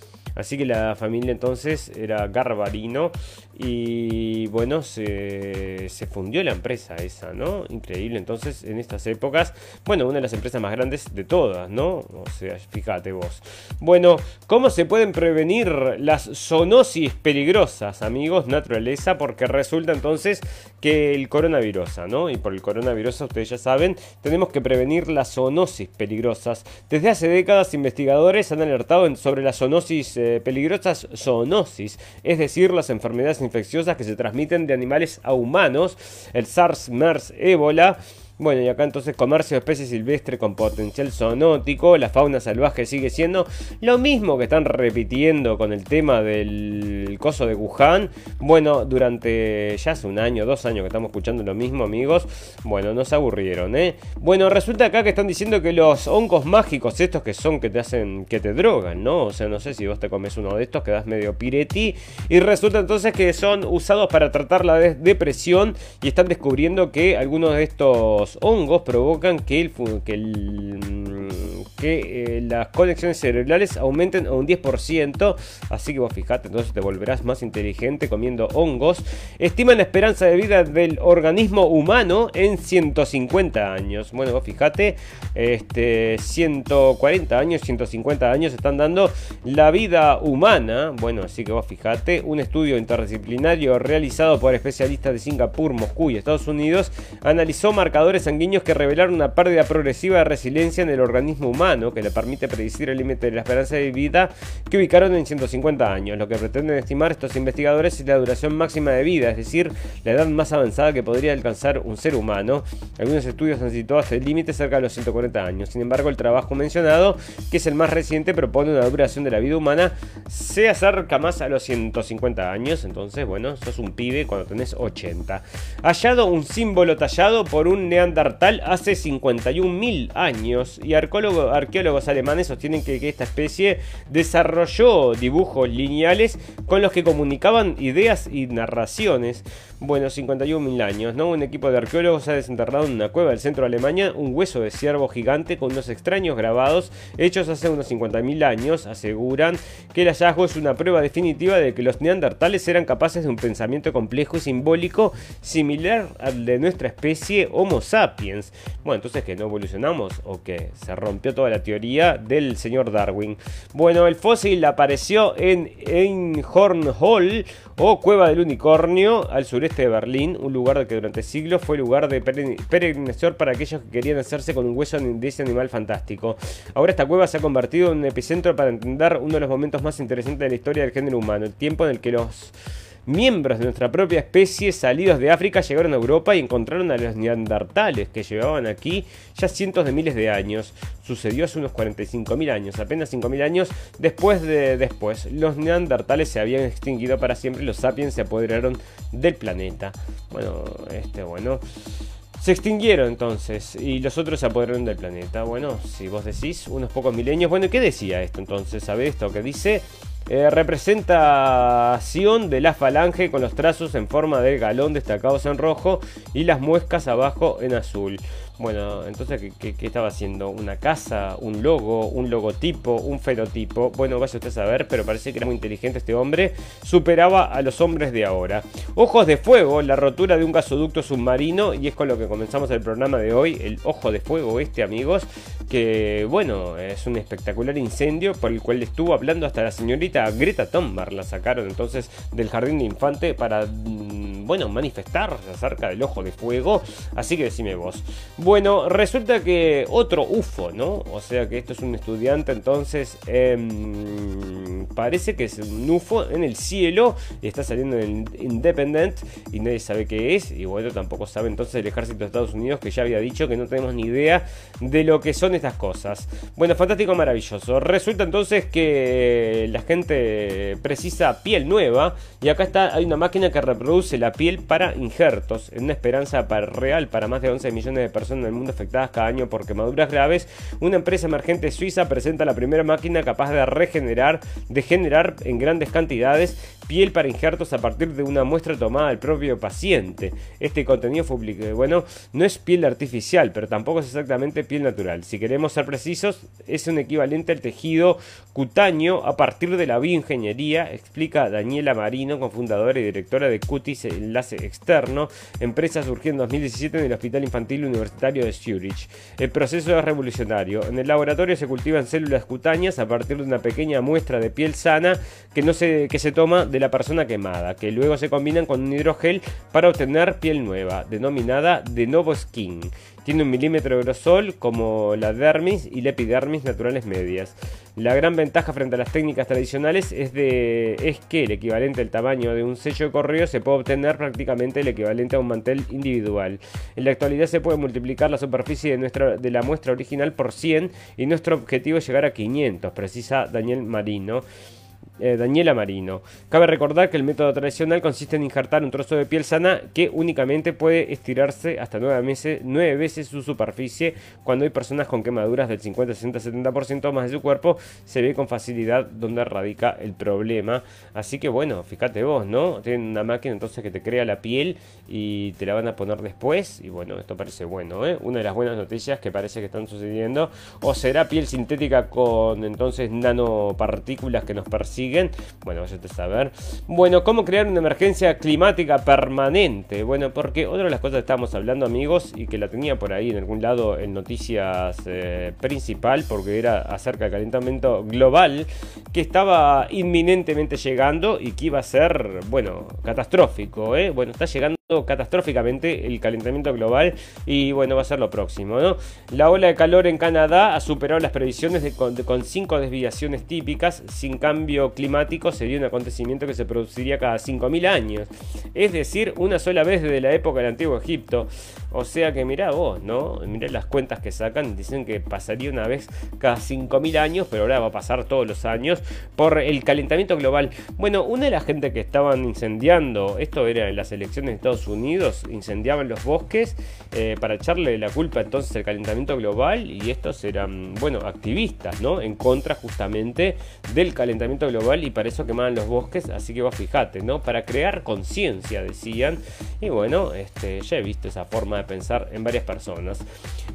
Así que la familia entonces era Garbarino y bueno, se, se fundió la empresa esa, ¿no? Increíble entonces en estas épocas, bueno, una de las empresas más grandes de todas, ¿no? O sea, fíjate vos. Bueno, ¿cómo se pueden prevenir las zoonosis peligrosas, amigos? Naturaleza, porque resulta entonces que el coronavirus, ¿no? Y por el coronavirus, ustedes ya saben, tenemos que prevenir las zoonosis peligrosas. Desde hace décadas, investigadores han alertado sobre las zoonosis eh, peligrosas, zoonosis, es decir, las enfermedades infecciosas que se transmiten de animales a humanos, el SARS, MERS, ébola bueno, y acá entonces comercio de especies silvestres con potencial zoonótico, la fauna salvaje sigue siendo lo mismo que están repitiendo con el tema del coso de Wuhan. Bueno, durante ya hace un año, dos años que estamos escuchando lo mismo, amigos. Bueno, nos aburrieron, ¿eh? Bueno, resulta acá que están diciendo que los hongos mágicos, estos que son que te hacen, que te drogan, ¿no? O sea, no sé si vos te comes uno de estos, quedas medio pireti. Y resulta entonces que son usados para tratar la depresión y están descubriendo que algunos de estos hongos provocan que, el, que, mm, eh, las conexiones cerebrales aumenten a un 10%. Así que vos fijate, entonces te volverás más inteligente comiendo hongos. Estiman la esperanza de vida del organismo humano en 150 años. Bueno, vos fijate, este, 140 años, 150 años están dando la vida humana. Bueno, así que vos fijate, un estudio interdisciplinario realizado por especialistas de Singapur, Moscú y Estados Unidos analizó marcadores sanguíneos que revelaron una pérdida progresiva de resiliencia en el organismo humano que le permite predecir el límite de la esperanza de vida que ubicaron en 150 años. Lo que pretenden estimar estos investigadores es la duración máxima de vida, es decir, la edad más avanzada que podría alcanzar un ser humano. Algunos estudios han situado hasta el límite cerca de los 140 años. Sin embargo, el trabajo mencionado, que es el más reciente, propone una duración de la vida humana se acerca más a los 150 años. Entonces, bueno, sos un pibe cuando tenés 80. Hallado un símbolo tallado por un neandertal hace 51.000 años y arqueólogos alemanes sostienen que, esta especie desarrolló dibujos lineales con los que comunicaban ideas y narraciones. Bueno, 51.000 años, ¿no? Un equipo de arqueólogos ha desenterrado en una cueva del centro de Alemania un hueso de ciervo gigante con unos extraños grabados hechos hace unos 50.000 años. Aseguran que el hallazgo es una prueba definitiva de que los neandertales eran capaces de un pensamiento complejo y simbólico similar al de nuestra especie Homo sapiens bueno, entonces que no evolucionamos o que se rompió toda la teoría del señor Darwin. Bueno, el fósil apareció en Einhorn Hall o Cueva del Unicornio al sureste de Berlín, un lugar que durante siglos fue lugar de peregrinación para aquellos que querían hacerse con un hueso de ese animal fantástico. Ahora esta cueva se ha convertido en un epicentro para entender uno de los momentos más interesantes de la historia del género humano, el tiempo en el que los Miembros de nuestra propia especie salidos de África llegaron a Europa y encontraron a los neandertales que llevaban aquí ya cientos de miles de años. Sucedió hace unos 45.000 años, apenas 5.000 años después de después. Los neandertales se habían extinguido para siempre y los sapiens se apoderaron del planeta. Bueno, este bueno. Se extinguieron entonces y los otros se apoderaron del planeta. Bueno, si vos decís unos pocos milenios. Bueno, ¿qué decía esto entonces? ¿Sabe esto que dice? Eh, representación de la falange con los trazos en forma de galón destacados en rojo y las muescas abajo en azul. Bueno, entonces, ¿qué, estaba haciendo? ¿Una casa? ¿Un logo? ¿Un logotipo? ¿Un fenotipo? Bueno, vaya usted a saber, pero parece que era muy inteligente este hombre. Superaba a los hombres de ahora. Ojos de fuego, la rotura de un gasoducto submarino. Y es con lo que comenzamos el programa de hoy. El ojo de fuego este, amigos. Que, bueno, es un espectacular incendio por el cual estuvo hablando hasta la señorita Greta Thunberg. La sacaron entonces del jardín de infante para, mm, bueno, manifestar acerca del ojo de fuego. Así que decime vos. Bueno, resulta que otro UFO, ¿no? O sea que esto es un estudiante, entonces em, parece que es un UFO en el cielo y está saliendo en Independent y nadie sabe qué es. Y bueno, tampoco sabe entonces el ejército de Estados Unidos que ya había dicho que no tenemos ni idea de lo que son estas cosas. Bueno, fantástico, maravilloso. Resulta entonces que la gente precisa piel nueva y acá está, hay una máquina que reproduce la piel para injertos en una esperanza real para más de 11 millones de personas en el mundo afectadas cada año por quemaduras graves, una empresa emergente suiza presenta la primera máquina capaz de regenerar, de generar en grandes cantidades piel para injertos a partir de una muestra tomada del propio paciente. Este contenido fue bueno, no es piel artificial, pero tampoco es exactamente piel natural. Si queremos ser precisos, es un equivalente al tejido cutáneo a partir de la bioingeniería, explica Daniela Marino, cofundadora y directora de Cutis Enlace Externo, empresa surgida en 2017 en el Hospital Infantil Universitario de Zurich. El proceso es revolucionario. En el laboratorio se cultivan células cutáneas a partir de una pequeña muestra de piel sana que, no se, que se toma de la persona quemada, que luego se combinan con un hidrogel para obtener piel nueva, denominada de Novo Skin. Tiene un milímetro de grosor como la dermis y la epidermis naturales medias. La gran ventaja frente a las técnicas tradicionales es, de, es que el equivalente al tamaño de un sello de correo se puede obtener prácticamente el equivalente a un mantel individual. En la actualidad se puede multiplicar la superficie de, nuestra, de la muestra original por 100 y nuestro objetivo es llegar a 500, precisa Daniel Marino. Eh, Daniela Marino. Cabe recordar que el método tradicional consiste en injertar un trozo de piel sana que únicamente puede estirarse hasta 9, meses, veces su superficie. Cuando hay personas con quemaduras del 50, 60, 70% más de su cuerpo, se ve con facilidad donde radica el problema. Así que bueno, fíjate vos, ¿no? Tienen una máquina entonces que te crea la piel y te la van a poner después. Y bueno, esto parece bueno, ¿eh? Una de las buenas noticias que parece que están sucediendo. O será piel sintética con entonces nanopartículas que nos persiguen bueno, vaya a saber. Bueno, ¿cómo crear una emergencia climática permanente? Bueno, porque otra de las cosas que estábamos hablando, amigos, y que la tenía por ahí en algún lado en noticias eh, principal, porque era acerca del calentamiento global, que estaba inminentemente llegando y que iba a ser, bueno, catastrófico, ¿eh? Bueno, está llegando catastróficamente el calentamiento global y bueno va a ser lo próximo ¿no? la ola de calor en Canadá ha superado las previsiones de, con, cinco desviaciones típicas. Sin cambio climático sería un acontecimiento que se produciría cada 5.000 años. Es decir una sola vez desde la época del antiguo Egipto. O sea que mirá vos no mirá las cuentas que sacan. Dicen que pasaría una vez cada 5.000 años pero ahora va a pasar todos los años por el calentamiento global. Bueno una de la gente que estaban incendiando esto era en las elecciones de Estados Unidos incendiaban los bosques eh, para echarle la culpa entonces al calentamiento global y estos eran, bueno, activistas, ¿no? En contra justamente del calentamiento global y para eso quemaban los bosques, así que vos fijate, ¿no? Para crear conciencia, decían. Y bueno, este, ya he visto esa forma de pensar en varias personas.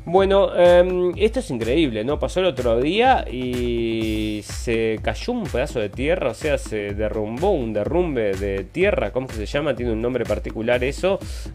Bueno, em, esto es increíble, ¿no? Pasó el otro día y se cayó un pedazo de tierra, o sea, se derrumbó un derrumbe de tierra, ¿cómo se llama? Tiene un nombre particular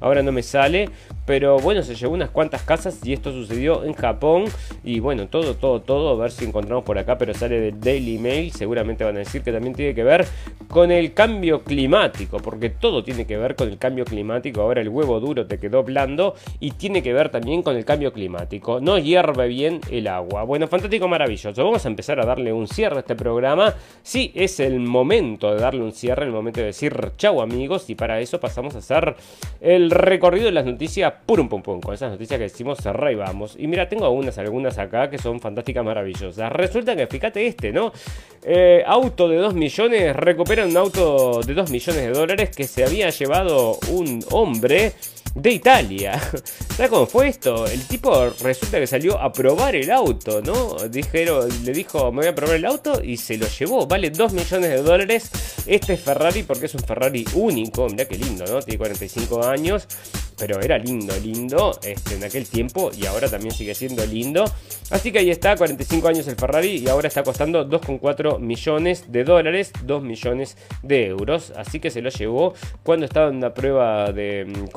ahora no me sale, pero bueno, se llevó unas cuantas casas y esto sucedió en Japón. Y bueno, todo, todo, todo, a ver si encontramos por acá, pero sale del Daily Mail, seguramente van a decir que también tiene que ver con el cambio climático, porque todo tiene que ver con el cambio climático, ahora el huevo duro te quedó blando y tiene que ver también con el cambio climático, no hierve bien el agua. Bueno, fantástico, maravilloso, vamos a empezar a darle un cierre a este programa, sí, es el momento de darle un cierre, el momento de decir chau amigos y para eso pasamos a hacer el recorrido de las noticias un pum pum, con esas noticias que decimos cerrá y. Y mira, tengo algunas, algunas acá que son fantásticas, maravillosas. Resulta que, fíjate este, ¿no? Eh, auto de 2 millones, recupera un auto de 2 millones de dólares que se había llevado un hombre de Italia. ¿Sabes cómo fue esto? El tipo resulta que salió a probar el auto, ¿no? Dijeron, le dijo, me voy a probar el auto y se lo llevó. Vale 2 millones de dólares. Este es Ferrari porque es un Ferrari único. Mirá qué lindo, ¿no? Tiene 45 años. Pero era lindo, lindo este, en aquel tiempo y ahora también sigue siendo lindo. Así que ahí está, 45 años el Ferrari y ahora está costando 2,4 millones de dólares, 2 millones de euros. Así que se lo llevó cuando estaba en una prueba de mm,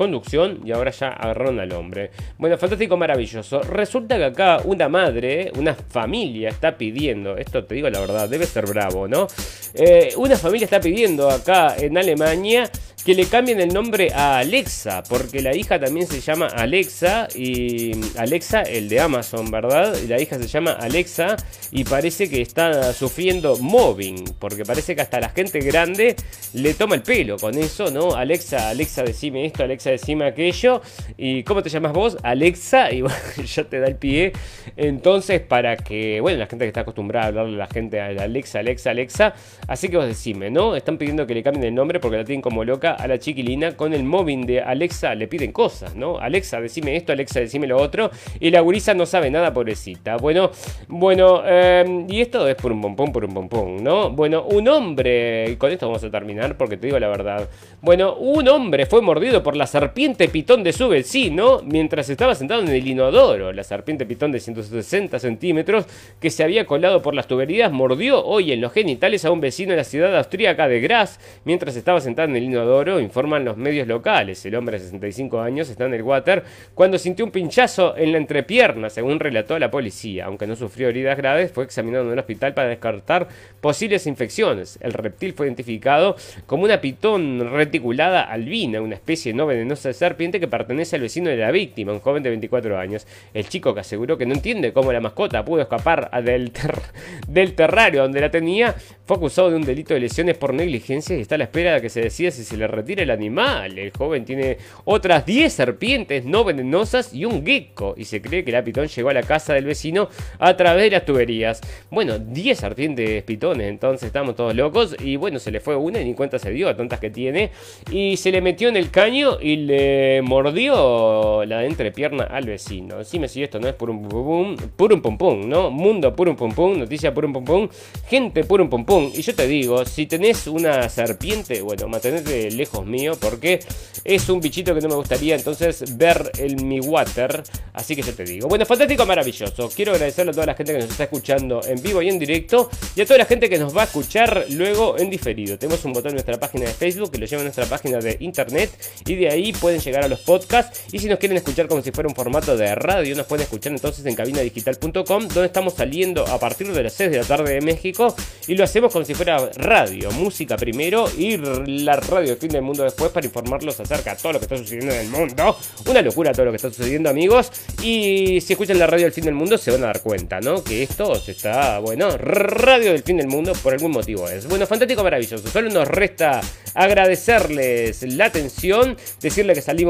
y ahora ya agarraron al hombre. Bueno, fantástico, maravilloso. Resulta que acá una madre, una familia está pidiendo, esto te digo la verdad, debe ser bravo, ¿no? Eh, una familia está pidiendo acá en Alemania que le cambien el nombre a Alexa, porque la hija también se llama Alexa y Alexa, el de Amazon, ¿verdad? Y la hija se llama Alexa y parece que está sufriendo mobbing, porque parece que hasta la gente grande le toma el pelo con eso, ¿no? Alexa, Alexa, decime esto, Alexa, decime aquello. ¿Y cómo te llamas vos? Alexa, y ya te da el pie. Entonces, para que, bueno, la gente que está acostumbrada a hablarle a la gente a Alexa, Alexa, Alexa, así que vos decime, ¿no? Están pidiendo que le cambien el nombre porque la tienen como loca a la chiquilina con el móvil de Alexa, le piden cosas, ¿no? Alexa, decime esto, Alexa, decime lo otro. Y la gurisa no sabe nada, pobrecita. Bueno, bueno, em, y esto es por un pompón, por un pompón, ¿no? Bueno, un hombre, y con esto vamos a terminar porque te digo la verdad. Bueno, un hombre fue mordido por la serpiente pitón de su vecino mientras estaba sentado en el inodoro. La serpiente pitón de 160 centímetros que se había colado por las tuberías mordió hoy en los genitales a un vecino de la ciudad austríaca de Graz mientras estaba sentado en el inodoro, informan los medios locales. El hombre de 65 años está en el water cuando sintió un pinchazo en la entrepierna, según relató la policía. Aunque no sufrió heridas graves, fue examinado en un hospital para descartar posibles infecciones. El reptil fue identificado como una pitón reticulada albina, una especie no venenosa de serpiente que pertenece al vecino de la víctima, un joven de 24 años. El chico que aseguró que no entiende cómo la mascota pudo escapar del, del terrario donde la tenía, fue acusado de un delito de lesiones por negligencia y está a la espera de que se decida si se le retira el animal. El joven tiene otras 10 serpientes no venenosas y un gecko y se cree que la pitón llegó a la casa del vecino a través de las tuberías. Bueno, 10 serpientes pitones, entonces estamos todos locos y bueno, se le fue una y ni cuenta se dio a tantas que tiene y se le metió en el caño y le mordió la entrepierna al vecino. Si esto no es puro pum pum, pum pum, ¿no? Mundo puro pum pum, noticia puro pum pum, gente puro pum pum. Y yo te digo, si tenés una serpiente, bueno, mantenete lejos mío porque es un bichito que no me gustaría entonces ver en mi water. Así que yo te digo. Bueno, fantástico, maravilloso. Quiero agradecerle a toda la gente que nos está escuchando en vivo y en directo y a toda la gente que nos va a escuchar luego en diferido. Tenemos un botón en nuestra página de Facebook que lo lleva a nuestra página de internet y de ahí pueden llegar a los podcasts. Y si nos quieren escuchar como si fuera un formato de radio, nos pueden escuchar entonces en cabinadigital.com, donde estamos saliendo a partir de las 6 de la tarde de México y lo hacemos como si fuera radio, música primero y la radio de fin del mundo después para informarlos acerca de todo lo que está sucediendo en el mundo. Una locura todo lo que está sucediendo, amigos. Y si escuchan la radio del fin del mundo, se van a dar cuenta, ¿no? Que esto se está, bueno, radio del fin del mundo por algún motivo es. Bueno, fantástico, maravilloso. Solo nos resta agradecerles la atención, decirle que salimos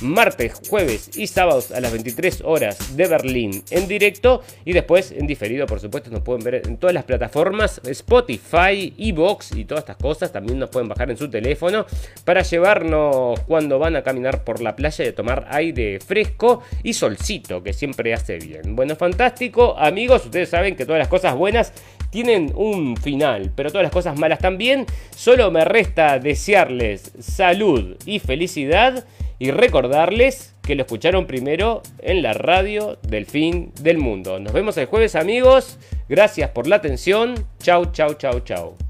martes, jueves y sábados a las 23 horas de Berlín en directo y después en diferido, por supuesto, nos pueden ver en todas las plataformas Spotify, Evox y todas estas cosas. También nos pueden bajar en su teléfono para llevarnos cuando van a caminar por la playa y a tomar aire fresco y solcito, que siempre hace bien. Bueno, fantástico, amigos, ustedes saben que todas las cosas buenas tienen un final, pero todas las cosas malas también. Solo me resta desearles salud y felicidad y recordarles que lo escucharon primero en la radio del fin del mundo. Nos vemos el jueves amigos, gracias por la atención, chau chau chau chau.